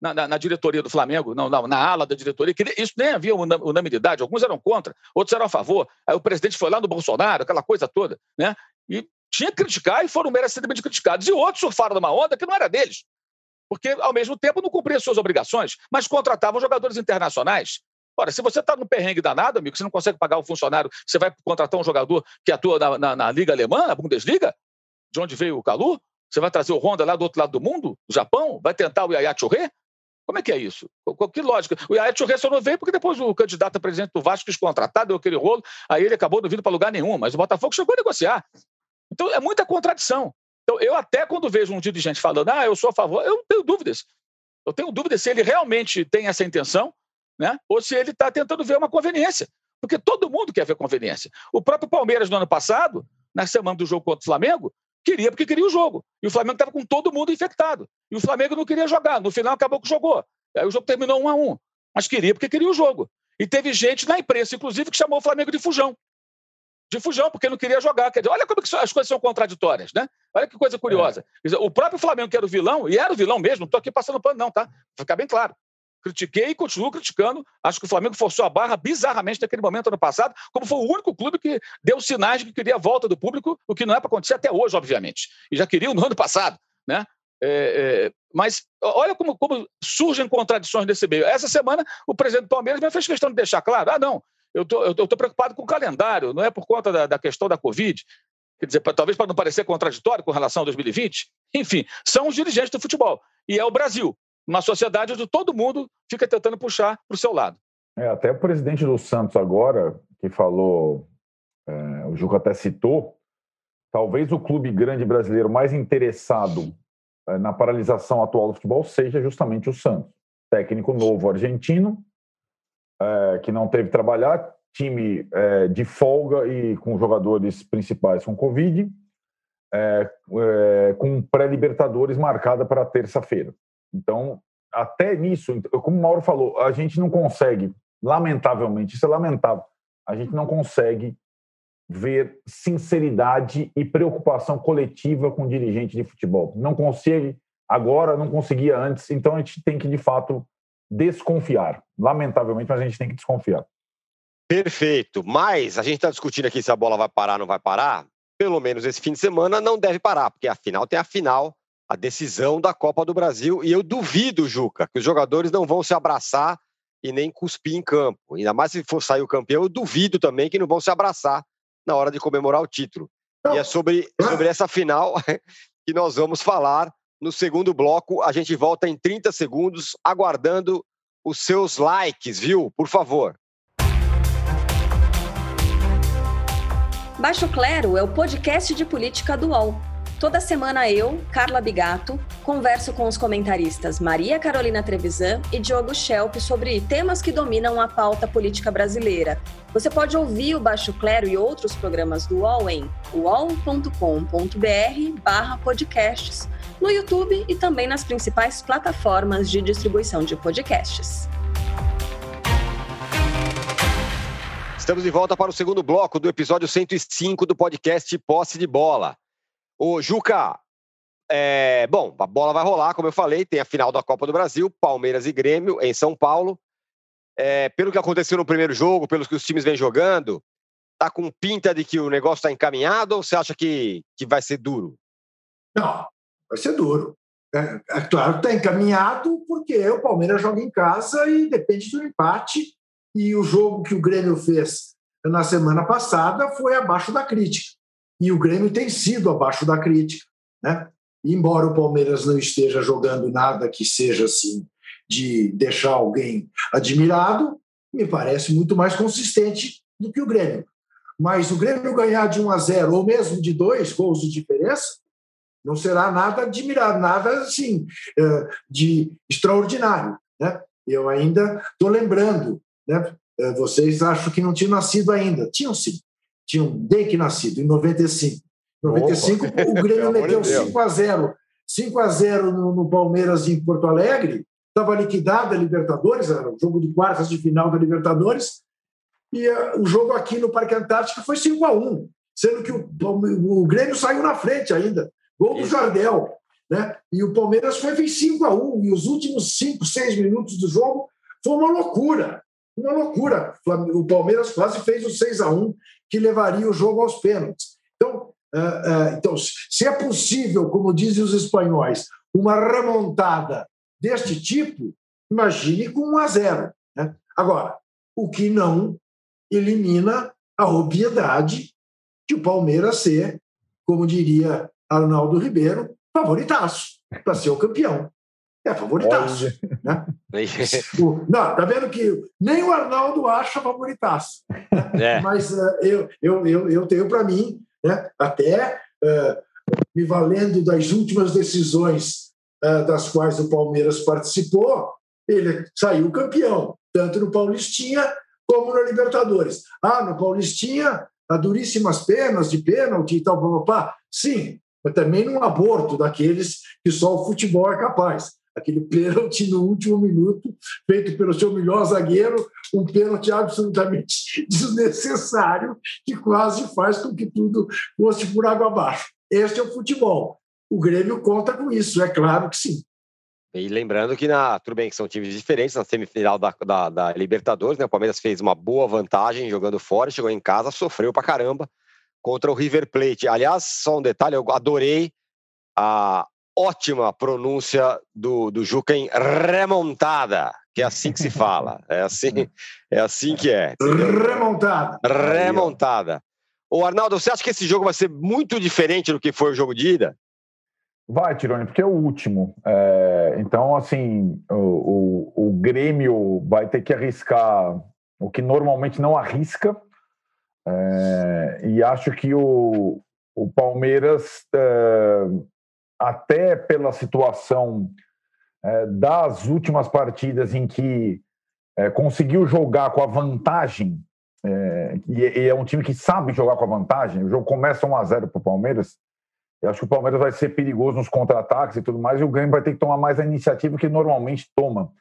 Na, na, na, diretoria do Flamengo, não, na, na ala da diretoria, que isso nem havia unanimidade, alguns eram contra, outros eram a favor. Aí o presidente foi lá no Bolsonaro, aquela coisa toda, né? E tinha que criticar e foram merecidamente criticados. E outros surfaram numa onda que não era deles. Porque, ao mesmo tempo, não cumpria suas obrigações, mas contratavam jogadores internacionais. Ora, se você está no perrengue danado, amigo, você não consegue pagar o funcionário, você vai contratar um jogador que atua na, na, na Liga Alemã, na Bundesliga, de onde veio o Calu? Você vai trazer o Honda lá do outro lado do mundo, do Japão? Vai tentar o Yaya Churré? Como é que é isso? Que lógica? O Yaya Churré só não veio porque depois o candidato a presidente do Vasco quis contratar, deu aquele rolo, aí ele acabou não vindo para lugar nenhum, mas o Botafogo chegou a negociar. Então é muita contradição. Então, eu até quando vejo um dirigente falando, ah, eu sou a favor, eu tenho dúvidas. Eu tenho dúvidas se ele realmente tem essa intenção, né? ou se ele está tentando ver uma conveniência. Porque todo mundo quer ver conveniência. O próprio Palmeiras, no ano passado, na semana do jogo contra o Flamengo, queria porque queria o jogo. E o Flamengo estava com todo mundo infectado. E o Flamengo não queria jogar. No final, acabou que jogou. Aí o jogo terminou um a um. Mas queria porque queria o jogo. E teve gente na imprensa, inclusive, que chamou o Flamengo de fujão de fujão, porque não queria jogar. Quer dizer, olha como as coisas são contraditórias, né? Olha que coisa curiosa. É. O próprio Flamengo, que era o vilão, e era o vilão mesmo, não estou aqui passando pano, não, tá? Pra ficar bem claro. critiquei e continuo criticando. Acho que o Flamengo forçou a barra bizarramente naquele momento ano passado, como foi o único clube que deu sinais de que queria a volta do público, o que não é para acontecer até hoje, obviamente. E já queria no ano passado, né? É, é, mas olha como, como, surgem contradições desse meio. Essa semana, o presidente do Palmeiras me fez questão de deixar claro: ah, não, eu tô, estou preocupado com o calendário, não é por conta da, da questão da Covid. Quer dizer, pra, talvez para não parecer contraditório com relação a 2020. Enfim, são os dirigentes do futebol. E é o Brasil, uma sociedade onde todo mundo fica tentando puxar para o seu lado. É, até o presidente do Santos agora, que falou, é, o Juca até citou, talvez o clube grande brasileiro mais interessado é, na paralisação atual do futebol seja justamente o Santos. Técnico novo argentino, é, que não teve trabalhar, time é, de folga e com jogadores principais com Covid, é, é, com pré-Libertadores marcada para terça-feira. Então, até nisso, como o Mauro falou, a gente não consegue, lamentavelmente, isso é lamentável, a gente não consegue ver sinceridade e preocupação coletiva com dirigente de futebol. Não consegue agora, não conseguia antes, então a gente tem que, de fato, desconfiar. Lamentavelmente, mas a gente tem que desconfiar. Perfeito. Mas a gente está discutindo aqui se a bola vai parar ou não vai parar. Pelo menos esse fim de semana não deve parar, porque afinal tem a final, a decisão da Copa do Brasil. E eu duvido, Juca, que os jogadores não vão se abraçar e nem cuspir em campo. Ainda mais se for sair o campeão, eu duvido também que não vão se abraçar na hora de comemorar o título. E é sobre, sobre essa final que nós vamos falar no segundo bloco. A gente volta em 30 segundos, aguardando os seus likes, viu? Por favor. Baixo Clero é o podcast de política do UOL. Toda semana eu, Carla Bigato, converso com os comentaristas Maria Carolina Trevisan e Diogo Schelp sobre temas que dominam a pauta política brasileira. Você pode ouvir o Baixo Clero e outros programas do UOL em uol.com.br barra podcasts, no YouTube e também nas principais plataformas de distribuição de podcasts. Estamos de volta para o segundo bloco do episódio 105 do podcast Posse de Bola. Ô, Juca, é, bom, a bola vai rolar, como eu falei, tem a final da Copa do Brasil, Palmeiras e Grêmio em São Paulo. É, pelo que aconteceu no primeiro jogo, pelos que os times vêm jogando, tá com pinta de que o negócio está encaminhado ou você acha que, que vai ser duro? Não, vai ser duro. É, é claro está encaminhado porque o Palmeiras joga em casa e depende do empate e o jogo que o Grêmio fez na semana passada foi abaixo da crítica. E o Grêmio tem sido abaixo da crítica. Né? embora o Palmeiras não esteja jogando nada que seja assim de deixar alguém admirado, me parece muito mais consistente do que o Grêmio. Mas o Grêmio ganhar de 1 a 0 ou mesmo de dois gols de diferença não será nada admirado, nada assim eh, de extraordinário. Né? Eu ainda estou lembrando né? É, vocês acham que não tinham nascido ainda. Tinham sim. Tinham bem que nascido, em 95. Em 95, Opa. o Grêmio meteu 5 a 0 5 a 0 no, no Palmeiras em Porto Alegre. Estava liquidada a Libertadores, era o jogo de quartas de final da Libertadores. E uh, o jogo aqui no Parque Antártico foi 5 a 1 sendo que o, o, Grêmio saiu na frente ainda. Gol do Jardel. Né? E o Palmeiras foi fez 5 a 1 E os últimos 5, 6 minutos do jogo foi uma loucura. Uma loucura. O Palmeiras quase fez o 6 a 1 que levaria o jogo aos pênaltis. Então, uh, uh, então, se é possível, como dizem os espanhóis, uma remontada deste tipo, imagine com 1 a 0. Né? Agora, o que não elimina a obviedade de o Palmeiras ser, como diria Arnaldo Ribeiro, favoritaço para ser o campeão é favoritaço. Né? não, tá vendo que nem o Arnaldo acha favoritaço. Né? É. Mas uh, eu, eu, eu, eu tenho para mim, né, até uh, me valendo das últimas decisões uh, das quais o Palmeiras participou, ele saiu campeão, tanto no Paulistinha como na Libertadores. Ah, no Paulistinha, a duríssimas penas de pênalti e tal, papá. Sim, mas também num aborto daqueles que só o futebol é capaz aquele pênalti no último minuto, feito pelo seu melhor zagueiro, um pênalti absolutamente desnecessário, que quase faz com que tudo fosse por água abaixo. Este é o futebol. O Grêmio conta com isso, é claro que sim. E lembrando que na, tudo bem que são times diferentes, na semifinal da, da, da Libertadores, né, o Palmeiras fez uma boa vantagem jogando fora, chegou em casa, sofreu pra caramba contra o River Plate. Aliás, só um detalhe, eu adorei a ótima pronúncia do, do Juca em remontada, que é assim que se fala. É assim, é assim que é. Remontada. Remontada. O Arnaldo, você acha que esse jogo vai ser muito diferente do que foi o jogo de ida? Vai, Tirone, porque é o último. É, então, assim, o, o, o, Grêmio vai ter que arriscar o que normalmente não arrisca. É, e acho que o, o Palmeiras, é, até pela situação é, das últimas partidas em que é, conseguiu jogar com a vantagem é, e, e, é um time que sabe jogar com a vantagem. O jogo começa 1 a 0 para o Palmeiras. Eu acho que o Palmeiras vai ser perigoso nos contra-ataques e tudo mais, e o Grêmio vai ter que tomar mais a iniciativa que normalmente toma.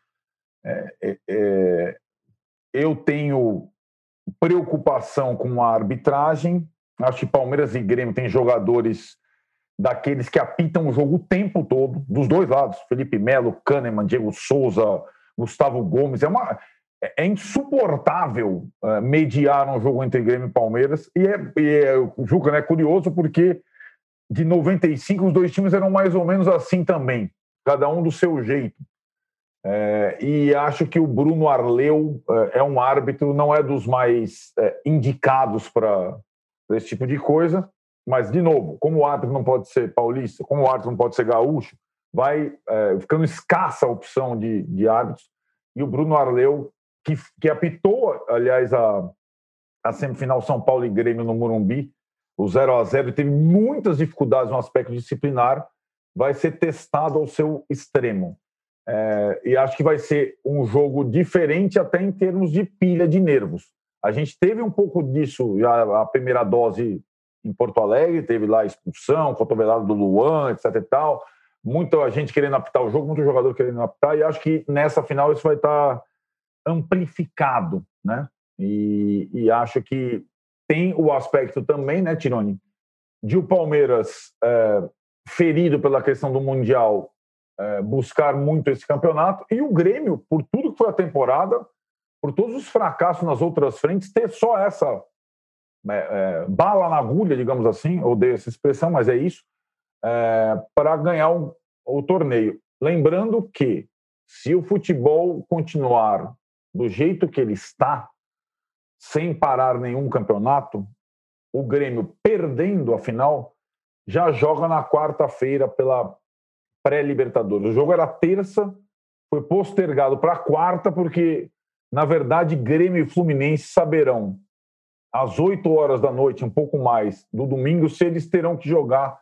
É, eu tenho preocupação com a arbitragem. Acho que Palmeiras e Grêmio têm jogadores daqueles que apitam o jogo o tempo todo, dos dois lados. Felipe Melo, Kahneman, Diego Souza, Gustavo Gomes. É uma, é, é insuportável uh, mediar um jogo entre Grêmio e Palmeiras. E, é, e é, Juca né, é curioso porque de 95 os dois times eram mais ou menos assim também, cada um do seu jeito. É, e acho que o Bruno Arleu é, é um árbitro, não é dos mais é, indicados para esse tipo de coisa, mas, de novo, como o árbitro não pode ser paulista, como o árbitro não pode ser gaúcho, vai é, ficando escassa a opção de, de árbitros. E o Bruno Arleu que, que apitou, aliás, a, a semifinal São Paulo e Grêmio no Morumbi, o 0 a 0 teve muitas dificuldades no aspecto disciplinar, vai ser testado ao seu extremo. É, e acho que vai ser um jogo diferente até em termos de pilha de nervos. A gente teve um pouco disso, a, a primeira dose em Porto Alegre, teve lá expulsão, cotovelada do Luan, etc e tal. Muita gente querendo apitar o jogo, muito jogador querendo apitar, e acho que nessa final isso vai estar amplificado, né? E, e acho que tem o aspecto também, né, Tironi, de o Palmeiras é, ferido pela questão do Mundial é, buscar muito esse campeonato e o Grêmio, por tudo que foi a temporada, por todos os fracassos nas outras frentes, ter só essa é, é bala na agulha, digamos assim, odeio essa expressão, mas é isso, é, para ganhar o, o torneio. Lembrando que se o futebol continuar do jeito que ele está, sem parar nenhum campeonato, o Grêmio perdendo a final, já joga na quarta-feira pela pré-Libertadores. O jogo era terça, foi postergado para quarta, porque, na verdade, Grêmio e Fluminense saberão às 8 horas da noite, um pouco mais, do domingo, se eles terão que jogar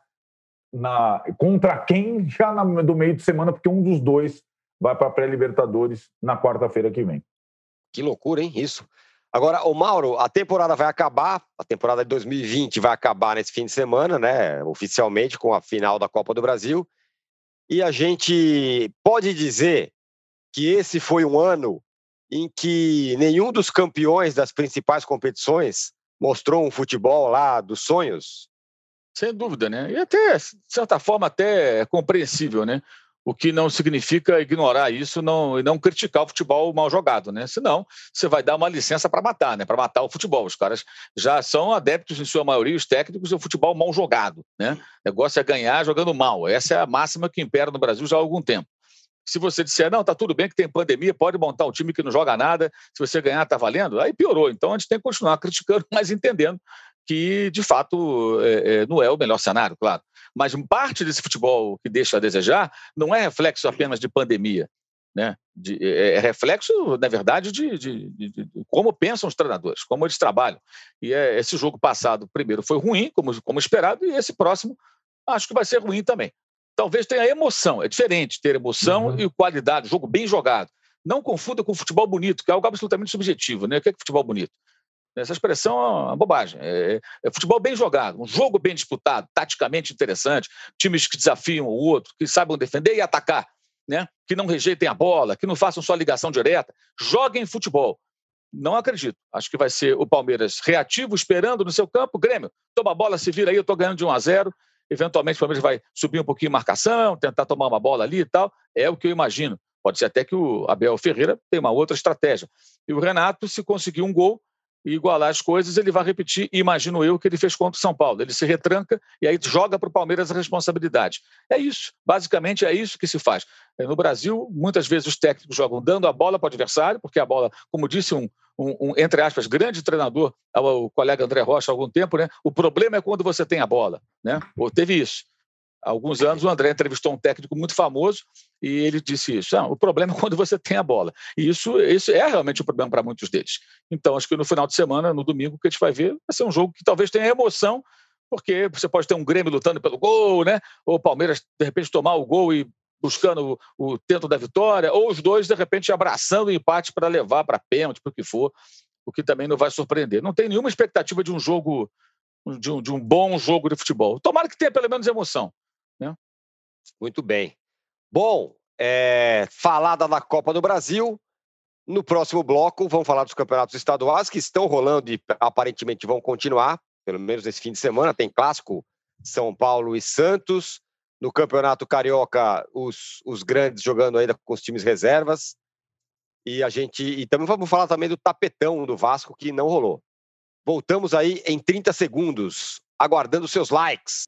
na, contra quem já na, do meio de semana, porque um dos dois vai para a pré-Libertadores na quarta-feira que vem. Que loucura, hein? Isso. Agora, o Mauro, a temporada vai acabar, a temporada de 2020 vai acabar nesse fim de semana, né? Oficialmente com a final da Copa do Brasil. E a gente pode dizer que esse foi um ano em que nenhum dos campeões das principais competições mostrou um futebol lá dos sonhos? Sem dúvida, né? E até, de certa forma, até é compreensível, né? O que não significa ignorar isso não, e não criticar o futebol mal jogado, né? Senão, você vai dar uma licença para matar, né? Para matar o futebol. Os caras já são adeptos, em sua maioria, os técnicos, do futebol mal jogado, né? O negócio é ganhar jogando mal. Essa é a máxima que impera no Brasil já há algum tempo. Se você disser, não, tá tudo bem que tem pandemia, pode montar um time que não joga nada, se você ganhar, tá valendo, aí piorou. Então a gente tem que continuar criticando, mas entendendo que, de fato, é, é, não é o melhor cenário, claro. Mas parte desse futebol que deixa a desejar não é reflexo apenas de pandemia. Né? De, é, é reflexo, na verdade, de, de, de, como pensam os treinadores, como eles trabalham. E é, esse jogo passado, primeiro, foi ruim, como, como esperado, e esse próximo acho que vai ser ruim também. Talvez tenha emoção, é diferente ter emoção uhum. e qualidade, jogo bem jogado. Não confunda com futebol bonito, que é algo absolutamente subjetivo. Né? O que é futebol bonito? Essa expressão é uma bobagem. É, é, futebol bem jogado, um jogo bem disputado, taticamente interessante, times que desafiam o outro, que saibam defender e atacar, né? que não rejeitem a bola, que não façam só ligação direta. Joguem futebol. Não acredito. Acho que vai ser o Palmeiras reativo, esperando no seu campo. Grêmio, toma a bola, se vira aí, eu estou ganhando de 1 a 0 eventualmente o Palmeiras vai subir um pouquinho em marcação, tentar tomar uma bola ali e tal. É o que eu imagino. Pode ser até que o Abel Ferreira tenha uma outra estratégia. E o Renato, se conseguir um gol, e igualar as coisas, ele vai repetir, imagino eu, que ele fez contra o São Paulo. Ele se retranca e aí joga para o Palmeiras a responsabilidade. É isso, basicamente é isso que se faz. É, no Brasil, muitas vezes os técnicos jogam dando a bola para o adversário, porque a bola, como disse um, um, um, entre aspas, grande treinador, o colega André Rocha há algum tempo, né? O problema é quando você tem a bola, né? Ou teve isso. Alguns anos, o André entrevistou um técnico muito famoso e ele disse isso. Ah, o problema é quando você tem a bola. E isso, isso é realmente um problema para muitos deles. Então, acho que no final de semana, no domingo, o que a gente vai ver vai ser um jogo que talvez tenha emoção, porque você pode ter um Grêmio lutando pelo gol, né? Ou o Palmeiras, de repente, tomar o gol e buscando o, o tento da vitória, ou os dois, de repente, abraçando o empate para levar para pênalti, para o que for, o que também não vai surpreender. Não tem nenhuma expectativa de um jogo, de um, de um bom jogo de futebol. Tomara que tenha pelo menos emoção. Né? Muito bem. Bom, é, falada da Copa do Brasil. No próximo bloco, vamos falar dos campeonatos estaduais que estão rolando e aparentemente vão continuar, pelo menos nesse fim de semana. Tem clássico São Paulo e Santos. No Campeonato Carioca, os, os grandes jogando ainda com os times reservas. E a gente. E também vamos falar também do tapetão do Vasco, que não rolou. Voltamos aí em 30 segundos, aguardando seus likes.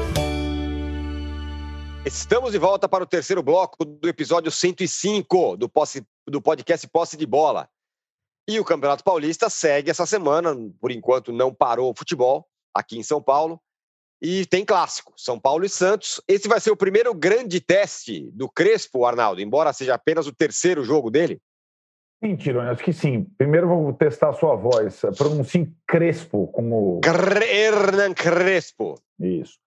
Estamos de volta para o terceiro bloco do episódio 105 do, posse, do podcast Posse de Bola. E o Campeonato Paulista segue essa semana, por enquanto não parou o futebol aqui em São Paulo. E tem clássico, São Paulo e Santos. Esse vai ser o primeiro grande teste do Crespo, Arnaldo, embora seja apenas o terceiro jogo dele. Sim, Tirone, acho que sim. Primeiro vou testar a sua voz. Pronuncie Crespo como. Hernan Crespo. Isso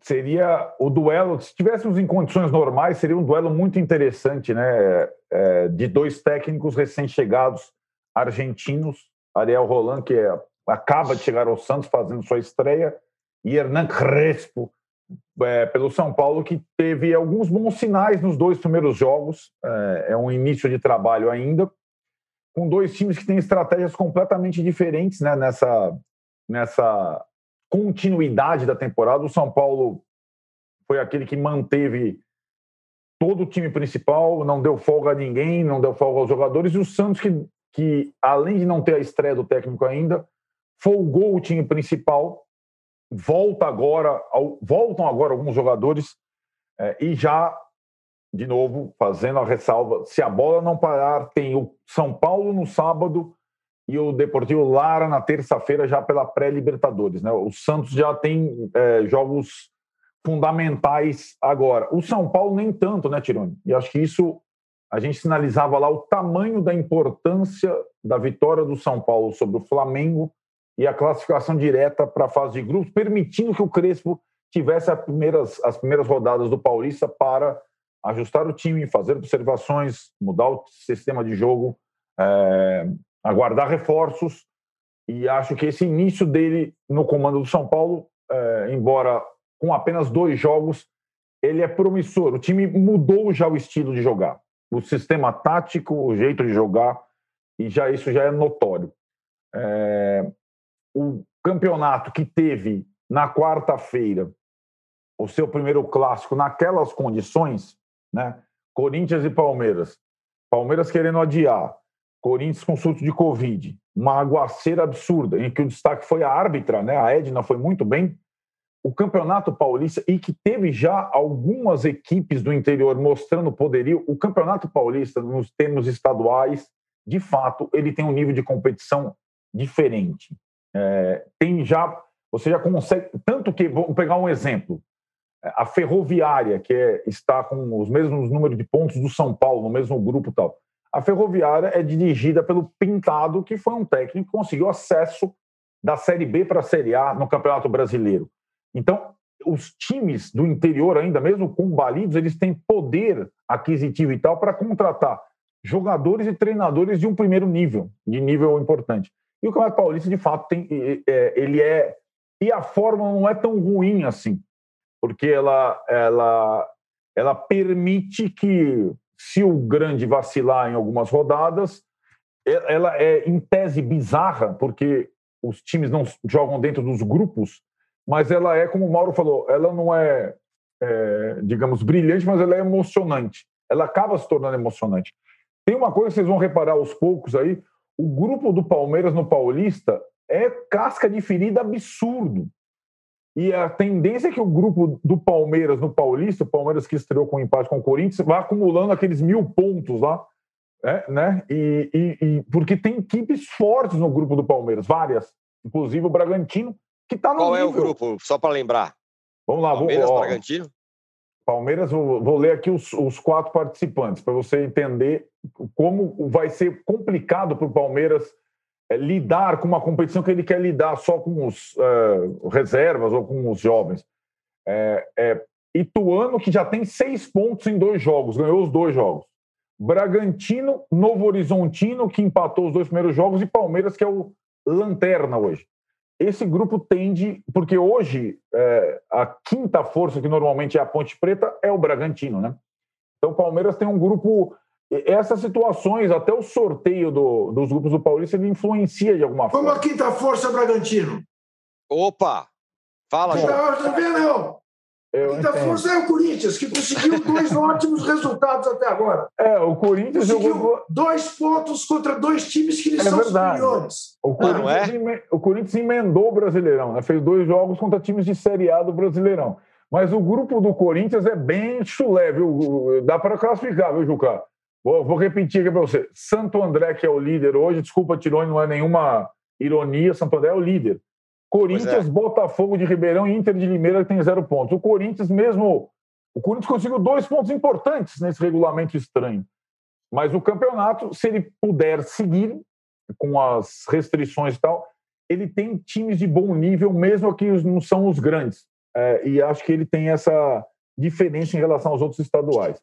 seria o duelo, se estivéssemos em condições normais, seria um duelo muito interessante, né? É, de dois técnicos recém-chegados argentinos, Ariel Roland, que é, acaba de chegar ao Santos fazendo sua estreia, e Hernan Crespo, é, pelo São Paulo, que teve alguns bons sinais nos dois primeiros jogos. É, é um início de trabalho ainda, com dois times que têm estratégias completamente diferentes né, nessa, nessa continuidade da temporada. O São Paulo foi aquele que manteve todo o time principal, não deu folga a ninguém, não deu folga aos jogadores. E o Santos, que, que além de não ter a estreia do técnico ainda, folgou o time principal. Volta agora, voltam agora alguns jogadores é, e já, de novo, fazendo a ressalva: se a bola não parar, tem o São Paulo no sábado e o Deportivo Lara na terça-feira já pela pré-Libertadores. Né? O Santos já tem é, jogos fundamentais agora. O São Paulo nem tanto, né, Tironi? E acho que isso a gente sinalizava lá o tamanho da importância da vitória do São Paulo sobre o Flamengo e a classificação direta para a fase de grupos, permitindo que o Crespo tivesse as primeiras, as primeiras rodadas do Paulista para ajustar o time, fazer observações, mudar o sistema de jogo. É, aguardar reforços e acho que esse início dele no comando do São Paulo, é, embora com apenas dois jogos, ele é promissor. O time mudou já o estilo de jogar, o sistema tático, o jeito de jogar e já isso já é notório. É, o campeonato que teve na quarta-feira o seu primeiro clássico naquelas condições, né? Corinthians e Palmeiras. Palmeiras querendo adiar, Corinthians com surto de Covid, uma aguaceira absurda, em que o destaque foi a árbitra, né? a Edna foi muito bem. O Campeonato Paulista, e que teve já algumas equipes do interior mostrando poderio, o Campeonato Paulista, nos termos estaduais, de fato, ele tem um nível de competição diferente. É, tem já, você já consegue, tanto que, vou pegar um exemplo, a Ferroviária, que é, está com os mesmos números de pontos do São Paulo, no mesmo grupo tal, a Ferroviária é dirigida pelo Pintado, que foi um técnico que conseguiu acesso da Série B para a Série A no Campeonato Brasileiro. Então, os times do interior ainda, mesmo com balidos, eles têm poder aquisitivo e tal para contratar jogadores e treinadores de um primeiro nível, de nível importante. E o Campeonato Paulista, de fato, tem, ele é... E a forma não é tão ruim assim, porque ela, ela, ela permite que, se o grande vacilar em algumas rodadas, ela é, em tese, bizarra, porque os times não jogam dentro dos grupos, mas ela é, como o Mauro falou, ela não é, é, digamos, brilhante, mas ela é emocionante. Ela acaba se tornando emocionante. Tem uma coisa que vocês vão reparar aos poucos aí: o grupo do Palmeiras no Paulista é casca de ferida absurdo. E a tendência é que o grupo do Palmeiras no Paulista, o Palmeiras que estreou com um empate com o Corinthians, vá acumulando aqueles mil pontos lá. É, né? E, e, e, porque tem equipes fortes no grupo do Palmeiras, várias, inclusive o Bragantino, que está no. Qual nível. é o grupo? Só para lembrar. Vamos lá, Palmeiras, vou, ó, Bragantino. Palmeiras, vou, vou ler aqui os, os quatro participantes para você entender como vai ser complicado para o Palmeiras é, lidar com uma competição que ele quer lidar só com os uh, reservas ou com os jovens. É, é, Ituano, que já tem seis pontos em dois jogos, ganhou os dois jogos. Bragantino, Novo Horizontino, que empatou os dois primeiros jogos, e Palmeiras, que é o lanterna hoje. Esse grupo tende, porque hoje é, a quinta força, que normalmente é a Ponte Preta, é o Bragantino, né? Então o Palmeiras tem um grupo. Essas situações, até o sorteio do, dos grupos do Paulista, ele influencia de alguma Como forma. a quinta força Bragantino. Opa! Fala, João. Não, não vê, não. Eu A quinta entendo. força é o Corinthians, que conseguiu dois ótimos resultados até agora. É, o Corinthians Conseguiu jogou. dois pontos contra dois times que lhes É são verdade. superiores. O não Corinthians, é? eme- o Corinthians emendou o Brasileirão, né? fez dois jogos contra times de Série A do Brasileirão. Mas o grupo do Corinthians é bem chulé, viu? Dá para classificar, viu, Juca? Vou, vou repetir aqui para você. Santo André, que é o líder hoje, desculpa, Tirone, não é nenhuma ironia, Santo André é o líder. Corinthians, Botafogo de Ribeirão e Inter de Limeira tem zero pontos. O Corinthians mesmo... O Corinthians conseguiu dois pontos importantes nesse regulamento estranho. Mas o campeonato, se ele puder seguir com as restrições e tal, ele tem times de bom nível, mesmo que não são os grandes. É, e acho que ele tem essa diferença em relação aos outros estaduais.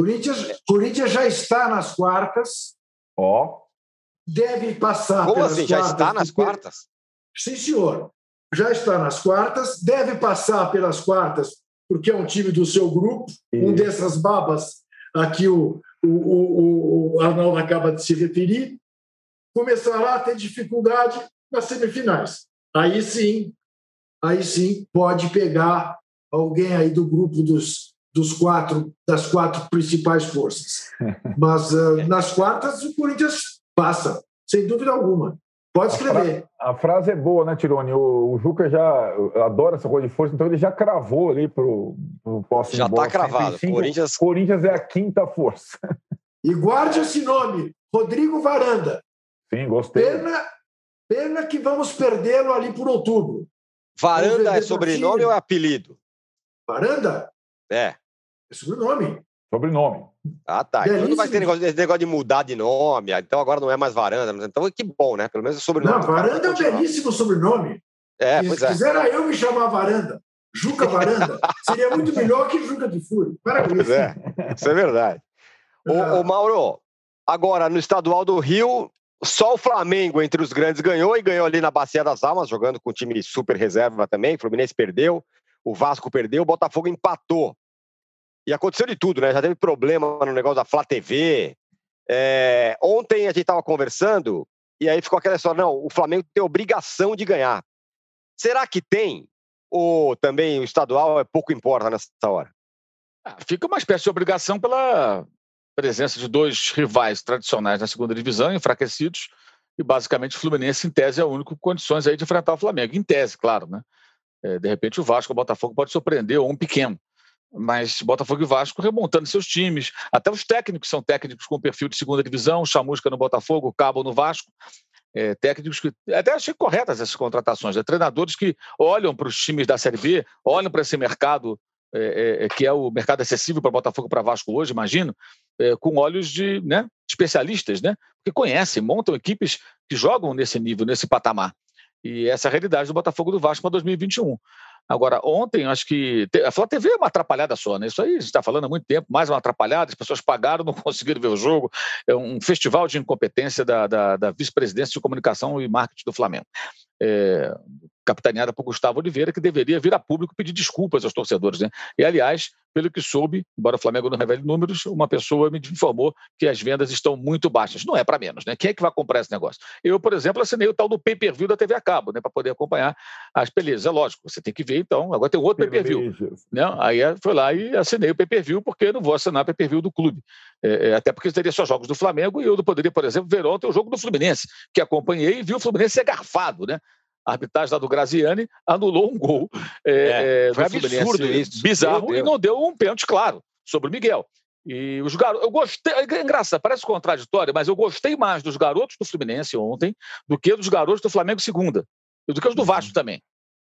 Corinthians, Corinthians já está nas quartas, Ó, deve passar Como pelas assim? Já está nas porque- quartas? Sim, senhor. Já está nas quartas, deve passar pelas quartas, porque é um time do seu grupo, um Isso. dessas babas a que o, o, o, o Arnaldo acaba de se referir, começará a ter dificuldade nas semifinais. Aí sim, aí sim pode pegar alguém aí do grupo dos, dos quatro, das quatro principais forças. Mas ah, nas quartas o Corinthians passa, sem dúvida alguma. Pode escrever. a frase é boa, né, Tirone? O, o Juca já adora essa coisa de força, então ele já cravou ali pro, pro próximo Já está cravado. 105. Corinthians. Corinthians é a quinta força. E guarde esse nome, Rodrigo Varanda. Sim, gostei. Pena, pena que vamos perdê-lo ali por outubro. Varanda é sobrenome ou é apelido? Varanda É. é sobrenome. Sobrenome. Ah, tá. Então não vai ter negócio, esse negócio de mudar de nome. Então agora não é mais Varanda. Então que bom, né? Pelo menos o sobrenome. Não, cara Varanda é um belíssimo sobrenome. É, Se é. quisera eu me chamar Varanda, Juca Varanda, seria muito melhor que Juca de Fúria. Para com Pois isso. é. Isso é verdade. Ô, ô, Mauro, agora no estadual do Rio, só o Flamengo entre os grandes ganhou e ganhou ali na Bacia das Almas, jogando com time super reserva também. O Fluminense perdeu, o Vasco perdeu, o Botafogo empatou. E aconteceu de tudo, né? Já teve problema no negócio da Flá TV. É, ontem a gente estava conversando e aí ficou aquela história: não, o Flamengo tem obrigação de ganhar. Será que tem? Ou também o estadual é pouco importa nessa hora? Ah, Fica uma espécie de obrigação pela presença de dois rivais tradicionais na segunda divisão, enfraquecidos, e basicamente o Fluminense, em tese, é o único com condições aí de enfrentar o Flamengo. Em tese, claro, né? É, de repente o Vasco, o Botafogo pode surpreender, ou um pequeno. Mas Botafogo e Vasco remontando seus times, até os técnicos são técnicos com perfil de segunda divisão, Chamusca no Botafogo, Cabo no Vasco, é, técnicos que até achei corretas essas contratações, né? treinadores que olham para os times da Série B, olham para esse mercado é, é, que é o mercado acessível para Botafogo para Vasco hoje, imagino, é, com olhos de né, especialistas, né, que conhecem, montam equipes que jogam nesse nível, nesse patamar. E essa é a realidade do Botafogo do Vasco para 2021. Agora, ontem, acho que. A Flá TV é uma atrapalhada só, né? Isso aí a gente está falando há muito tempo, mais uma atrapalhada, as pessoas pagaram, não conseguiram ver o jogo. É um festival de incompetência da, da, da vice-presidência de comunicação e marketing do Flamengo. É, capitaneada por Gustavo Oliveira, que deveria vir a público pedir desculpas aos torcedores. Né? E, aliás, pelo que soube, embora o Flamengo não revele números, uma pessoa me informou que as vendas estão muito baixas. Não é para menos, né? Quem é que vai comprar esse negócio? Eu, por exemplo, assinei o tal do pay-per-view da TV a cabo, né? Para poder acompanhar as belezas. É lógico, você tem que ver, então. Agora tem outro pay-per-view. Né? Aí é, foi lá e assinei o pay-per-view, porque eu não vou assinar o pay-per-view do clube. É, é, até porque teria só jogos do Flamengo e eu não poderia, por exemplo, ver ontem o jogo do Fluminense, que acompanhei e vi o Fluminense ser garfado, né? A arbitragem lá do Graziani anulou um gol. É, é, é foi absurdo isso. Bizarro e não deu um pênalti claro sobre o Miguel. E os garotos, eu gostei, é engraçado, parece contraditório, mas eu gostei mais dos garotos do Fluminense ontem do que dos garotos do Flamengo segunda, e do que os do Vasco também,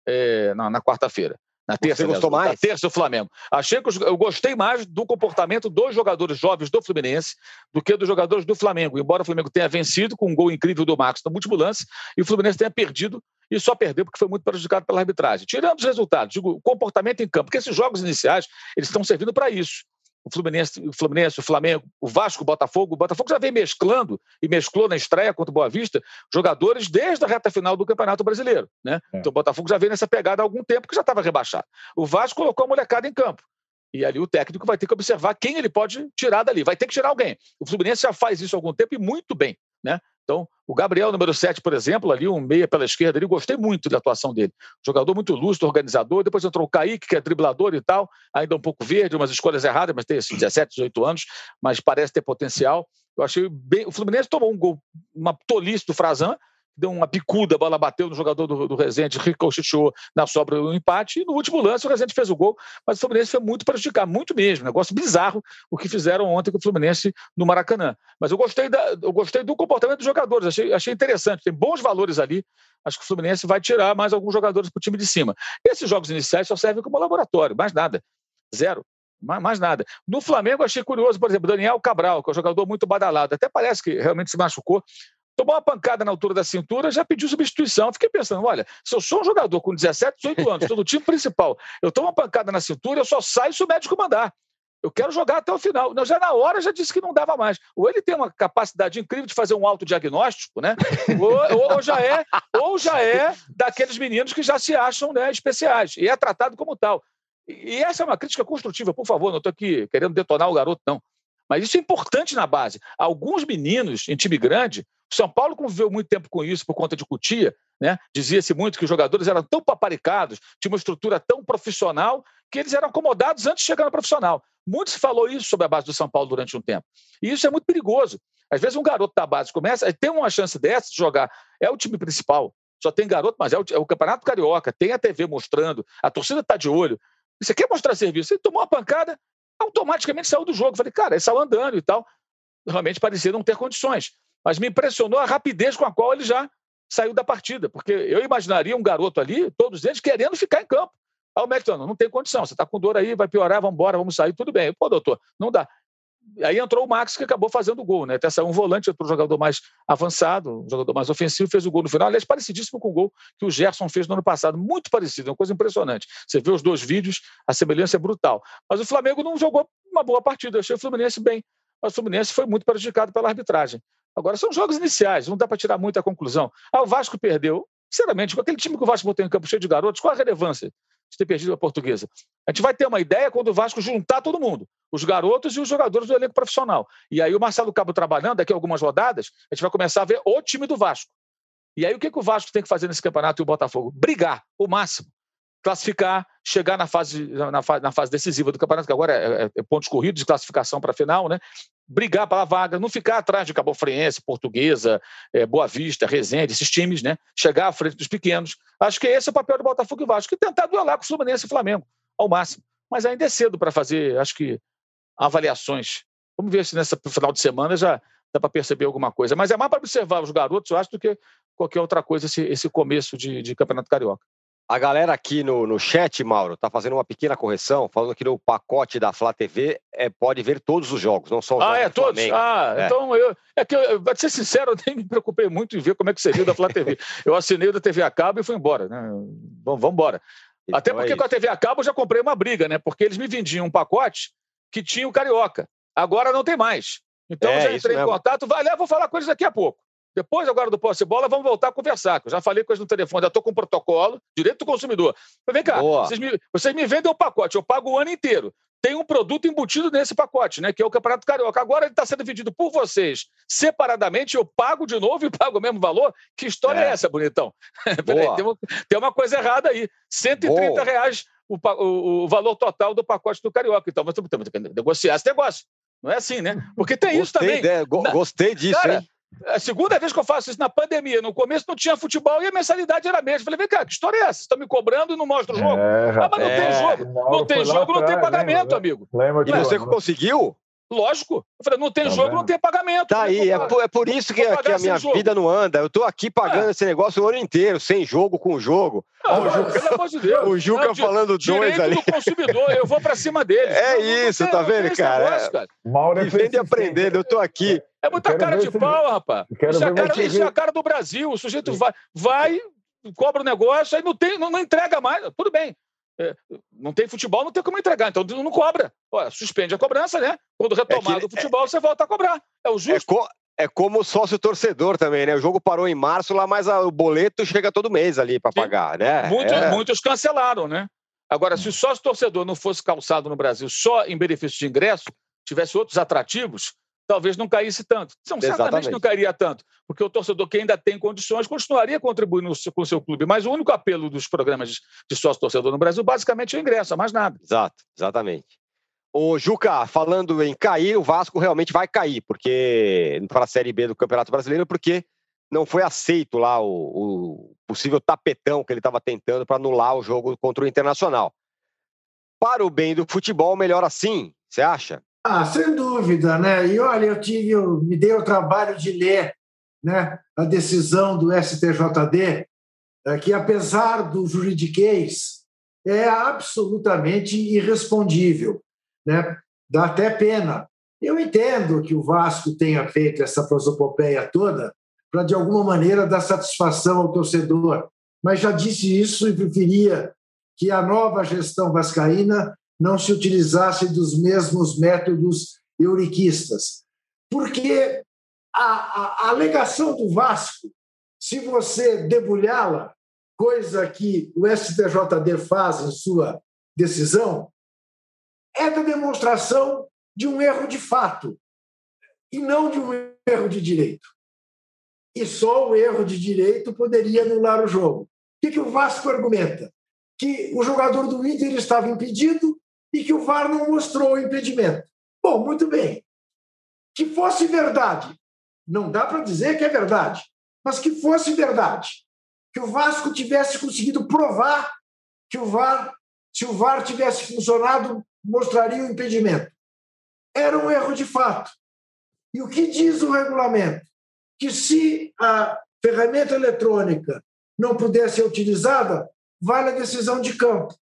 é, na, na quarta-feira. Na terça, Você gostou mais? Na terça, o Flamengo. Achei que eu gostei mais do comportamento dos jogadores jovens do Fluminense do que dos jogadores do Flamengo. Embora o Flamengo tenha vencido com um gol incrível do Marcos no último lance e o Fluminense tenha perdido e só perdeu porque foi muito prejudicado pela arbitragem. Tirando os resultados, digo, o comportamento em campo, porque esses jogos iniciais eles estão servindo para isso o Fluminense, o Fluminense, o Flamengo, o Vasco, o Botafogo. O Botafogo já vem mesclando e mesclou na estreia contra o Boa Vista jogadores desde a reta final do Campeonato Brasileiro. Né? É. Então o Botafogo já vem nessa pegada há algum tempo que já estava rebaixado. O Vasco colocou a molecada em campo. E ali o técnico vai ter que observar quem ele pode tirar dali. Vai ter que tirar alguém. O Fluminense já faz isso há algum tempo e muito bem. Né? Então, o Gabriel, número 7, por exemplo, ali, um meia pela esquerda, ali, gostei muito da atuação dele. Jogador muito lúcido, organizador. Depois entrou o Kaique, que é driblador e tal, ainda um pouco verde, umas escolhas erradas, mas tem assim, 17, 18 anos, mas parece ter potencial. Eu achei bem. O Fluminense tomou um gol, uma tolice do Frazan, deu uma bicuda, a bola bateu no jogador do, do Rezende, ricocheteou na sobra do empate, e no último lance o Rezende fez o gol, mas o Fluminense foi muito prejudicado, muito mesmo, negócio bizarro o que fizeram ontem com o Fluminense no Maracanã. Mas eu gostei, da, eu gostei do comportamento dos jogadores, achei, achei interessante, tem bons valores ali, acho que o Fluminense vai tirar mais alguns jogadores para o time de cima. Esses jogos iniciais só servem como laboratório, mais nada, zero. Mais nada. No Flamengo, achei curioso, por exemplo, Daniel Cabral, que é um jogador muito badalado. Até parece que realmente se machucou, tomou uma pancada na altura da cintura, já pediu substituição. Fiquei pensando, olha, se eu sou um jogador com 17, 18 anos, estou no time principal, eu tomo uma pancada na cintura, eu só saio se o médico mandar. Eu quero jogar até o final. Não, já na hora já disse que não dava mais. Ou ele tem uma capacidade incrível de fazer um autodiagnóstico, né? ou, ou, já é, ou já é daqueles meninos que já se acham né, especiais e é tratado como tal. E essa é uma crítica construtiva, por favor. Não estou aqui querendo detonar o garoto, não. Mas isso é importante na base. Alguns meninos em time grande São Paulo conviveu muito tempo com isso por conta de Cutia, né? Dizia-se muito que os jogadores eram tão paparicados, tinham uma estrutura tão profissional, que eles eram acomodados antes de chegar no profissional. Muito se falou isso sobre a base do São Paulo durante um tempo. E isso é muito perigoso. Às vezes um garoto da base começa, tem uma chance dessa de jogar, é o time principal. Só tem garoto, mas é o, é o Campeonato Carioca, tem a TV mostrando, a torcida está de olho. Você quer mostrar serviço? Ele tomou uma pancada, automaticamente saiu do jogo. Falei, cara, ele saiu andando e tal. Realmente parecia não ter condições. Mas me impressionou a rapidez com a qual ele já saiu da partida, porque eu imaginaria um garoto ali, todos eles querendo ficar em campo. Aí o médico não, não tem condição, você está com dor aí, vai piorar, vamos embora, vamos sair, tudo bem. Pô, doutor, não dá. Aí entrou o Max, que acabou fazendo o gol, né? Até saiu um volante, um jogador mais avançado, um jogador mais ofensivo, fez o gol no final. Aliás, parecidíssimo com o gol que o Gerson fez no ano passado. Muito parecido, uma coisa impressionante. Você vê os dois vídeos, a semelhança é brutal. Mas o Flamengo não jogou uma boa partida. Eu achei o Fluminense bem. Mas o Fluminense foi muito prejudicado pela arbitragem. Agora, são jogos iniciais, não dá para tirar muita conclusão. Ah, o Vasco perdeu. Sinceramente, com aquele time que o Vasco botou em campo cheio de garotos, qual a relevância de ter perdido a portuguesa? A gente vai ter uma ideia quando o Vasco juntar todo mundo, os garotos e os jogadores do elenco profissional. E aí o Marcelo Cabo trabalhando, daqui a algumas rodadas, a gente vai começar a ver o time do Vasco. E aí o que, que o Vasco tem que fazer nesse campeonato e o Botafogo? Brigar o máximo classificar, chegar na fase, na na fase decisiva do campeonato, que agora é, é, é pontos corridos de classificação para a final, né? Brigar pela vaga, não ficar atrás de Cabo Friense, Portuguesa, é, Boa Vista, Resende, esses times, né? chegar à frente dos pequenos. Acho que esse é o papel do Botafogo e Vasco, e tentar duelar com o Fluminense e Flamengo, ao máximo. Mas ainda é cedo para fazer, acho que, avaliações. Vamos ver se nessa final de semana já dá para perceber alguma coisa. Mas é mais para observar os garotos, eu acho, do que qualquer outra coisa esse, esse começo de, de Campeonato Carioca. A galera aqui no, no chat, Mauro, está fazendo uma pequena correção, falando que no pacote da Flá TV é, pode ver todos os jogos, não só os Ah, é todos? Flamengo. Ah, é. então eu. É que, eu, pra ser sincero, eu nem me preocupei muito em ver como é que seria o da Flá TV. eu assinei o da TV a cabo e fui embora. Né? Vamos, vamos embora. Então Até porque é com a TV a cabo eu já comprei uma briga, né? Porque eles me vendiam um pacote que tinha o Carioca. Agora não tem mais. Então é, já entrei em contato, vai lá, vou falar com eles daqui a pouco. Depois agora do posse bola, vamos voltar a conversar. Que eu já falei com eles no telefone, já estou com um protocolo, direito do consumidor. Mas vem cá, vocês me, vocês me vendem o pacote, eu pago o ano inteiro. Tem um produto embutido nesse pacote, né? Que é o Campeonato Carioca. Agora ele está sendo vendido por vocês separadamente, eu pago de novo e pago o mesmo valor. Que história é, é essa, bonitão? Peraí, tem, uma, tem uma coisa errada aí. 130 Boa. reais o, o, o, valor total do pacote do Carioca. Então, mas temos que negociar esse negócio. Não é assim, né? Porque tem gostei isso também. De, go, gostei disso, Cara, hein? É a segunda vez que eu faço isso na pandemia. No começo não tinha futebol e a mensalidade era a mesma. Falei, vem cá, que história é essa? Estão me cobrando e não mostra o jogo? É, ah, mas não é, tem jogo. Não tem jogo, não tem pagamento, lembra, amigo. Lembra e você conseguiu? Lógico. Eu falei, não tem tá jogo, vendo? não tem pagamento. Tá aí, é por, é por isso que, que a minha jogo. vida não anda. Eu tô aqui pagando é. esse negócio o ano inteiro, sem jogo com jogo. Não, o Juca, pelo amor de Deus. O Juca não, falando dois ali. do consumidor, eu vou pra cima dele. É não, isso, não tem, tá vendo, cara? Negócio, cara? Mauro é Vivendo e aprendendo, eu tô aqui. É muita cara de pau, rapaz. Isso é, a cara, isso é a cara do Brasil. O sujeito vai, vai cobra o negócio, aí não, tem, não, não entrega mais. Tudo bem. É, não tem futebol, não tem como entregar, então não cobra. suspende a cobrança, né? Quando retomar é que, o futebol, é, você volta a cobrar. É o justo. É, co é como sócio torcedor também, né? O jogo parou em março, lá mas o boleto chega todo mês ali para pagar, né? Muitos, é. muitos cancelaram, né? Agora, se o sócio torcedor não fosse calçado no Brasil só em benefício de ingresso, tivesse outros atrativos, talvez não caísse tanto. Não, certamente não cairia tanto, porque o torcedor que ainda tem condições continuaria contribuindo com o seu clube. Mas o único apelo dos programas de sócio-torcedor no Brasil, basicamente, é o ingresso, mais nada. Exato, exatamente. O Juca, falando em cair, o Vasco realmente vai cair, porque para a Série B do Campeonato Brasileiro, porque não foi aceito lá o, o possível tapetão que ele estava tentando para anular o jogo contra o Internacional. Para o bem do futebol, melhor assim, você acha? Ah, sem dúvida, né? E olha, eu tive, eu me dei o trabalho de ler, né, a decisão do STJD, é, que apesar do juridiquês é absolutamente irrespondível, né? Dá até pena. Eu entendo que o Vasco tenha feito essa prosopopeia toda para de alguma maneira dar satisfação ao torcedor, mas já disse isso e preferia que a nova gestão vascaína não se utilizasse dos mesmos métodos euriquistas. Porque a, a, a alegação do Vasco, se você debulhá-la, coisa que o STJD faz em sua decisão, é da demonstração de um erro de fato e não de um erro de direito. E só o erro de direito poderia anular o jogo. O que, que o Vasco argumenta? Que o jogador do Inter estava impedido e que o VAR não mostrou o impedimento. Bom, muito bem. Que fosse verdade, não dá para dizer que é verdade, mas que fosse verdade, que o Vasco tivesse conseguido provar que o VAR, se o VAR tivesse funcionado, mostraria o impedimento. Era um erro de fato. E o que diz o regulamento? Que se a ferramenta eletrônica não pudesse ser utilizada, vale a decisão de campo.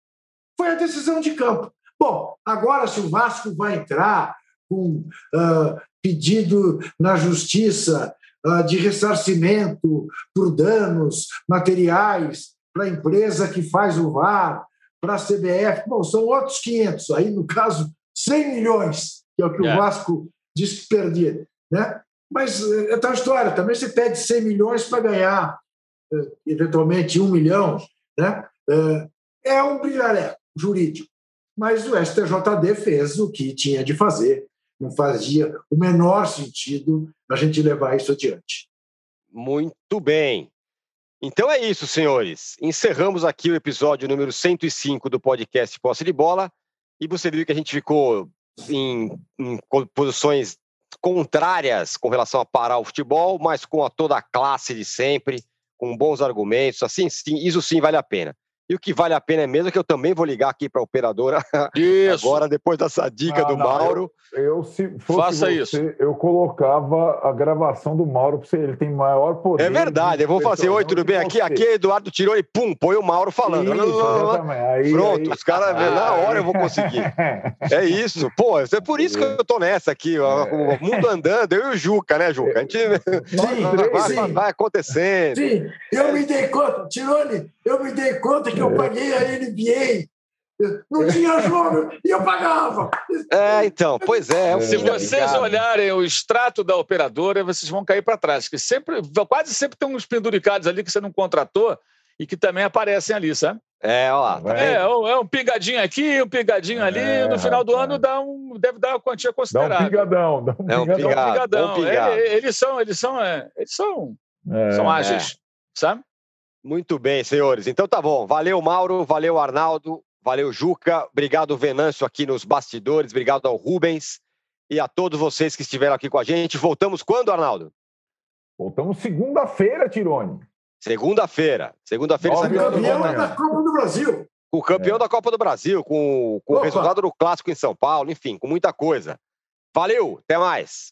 Foi a decisão de campo. Bom, agora se o Vasco vai entrar com uh, pedido na justiça uh, de ressarcimento por danos materiais para a empresa que faz o VAR, para a CBF, bom, são outros 500, aí no caso 100 milhões, que é o que é. o Vasco diz que perdia. Né? Mas é tal história, também você pede 100 milhões para ganhar eh, eventualmente um milhão, né? Eh, é um brilhareco jurídico mas o STJD fez o que tinha de fazer. Não fazia o menor sentido a gente levar isso adiante. Muito bem. Então é isso, senhores. Encerramos aqui o episódio número 105 do podcast Posse de Bola. E você viu que a gente ficou em, em posições contrárias com relação a parar o futebol, mas com a toda a classe de sempre, com bons argumentos. Assim, sim, isso sim vale a pena. E o que vale a pena é mesmo que eu também vou ligar aqui para a operadora Isso. agora, depois dessa dica ah, do não, Mauro. Eu, eu, se fosse Faça você, isso. eu colocava a gravação do Mauro para você. Ele tem maior poder. É verdade. Eu vou fazer, oi, tudo bem? Aqui, aqui é Eduardo tirou e pum, põe o Mauro falando. Isso, aí, Pronto, aí, os caras, ah, na hora eu vou conseguir. é isso. Pô, é por isso que eu tô nessa aqui. Ó, o mundo andando, eu e o Juca, né, Juca? A gente sim, vai, sim. vai acontecendo. Sim, eu me dei conta, Tirone, eu me dei conta que eu paguei a NBA. Não tinha jogo e eu pagava. É, então, pois é. é Se vocês olharem o extrato da operadora, vocês vão cair para trás. Que sempre, quase sempre tem uns penduricados ali que você não contratou e que também aparecem ali, sabe? É, ó. Tá é, é, um, é um pingadinho aqui, um pingadinho ali. É, no final do ano dá um, deve dar uma quantia considerável. Dá um pingadão. Dá um é um pingadão. pingadão. Um é, eles são, eles são, é, eles são, é. são ágeis, sabe? Muito bem, senhores. Então tá bom. Valeu, Mauro. Valeu, Arnaldo. Valeu, Juca. Obrigado, Venâncio, aqui nos bastidores. Obrigado ao Rubens e a todos vocês que estiveram aqui com a gente. Voltamos quando, Arnaldo? Voltamos segunda-feira, Tirone. Segunda-feira. Segunda-feira. O campeão da Copa do Brasil. Com o campeão é. da Copa do Brasil, com, com o resultado do Clássico em São Paulo, enfim, com muita coisa. Valeu, até mais.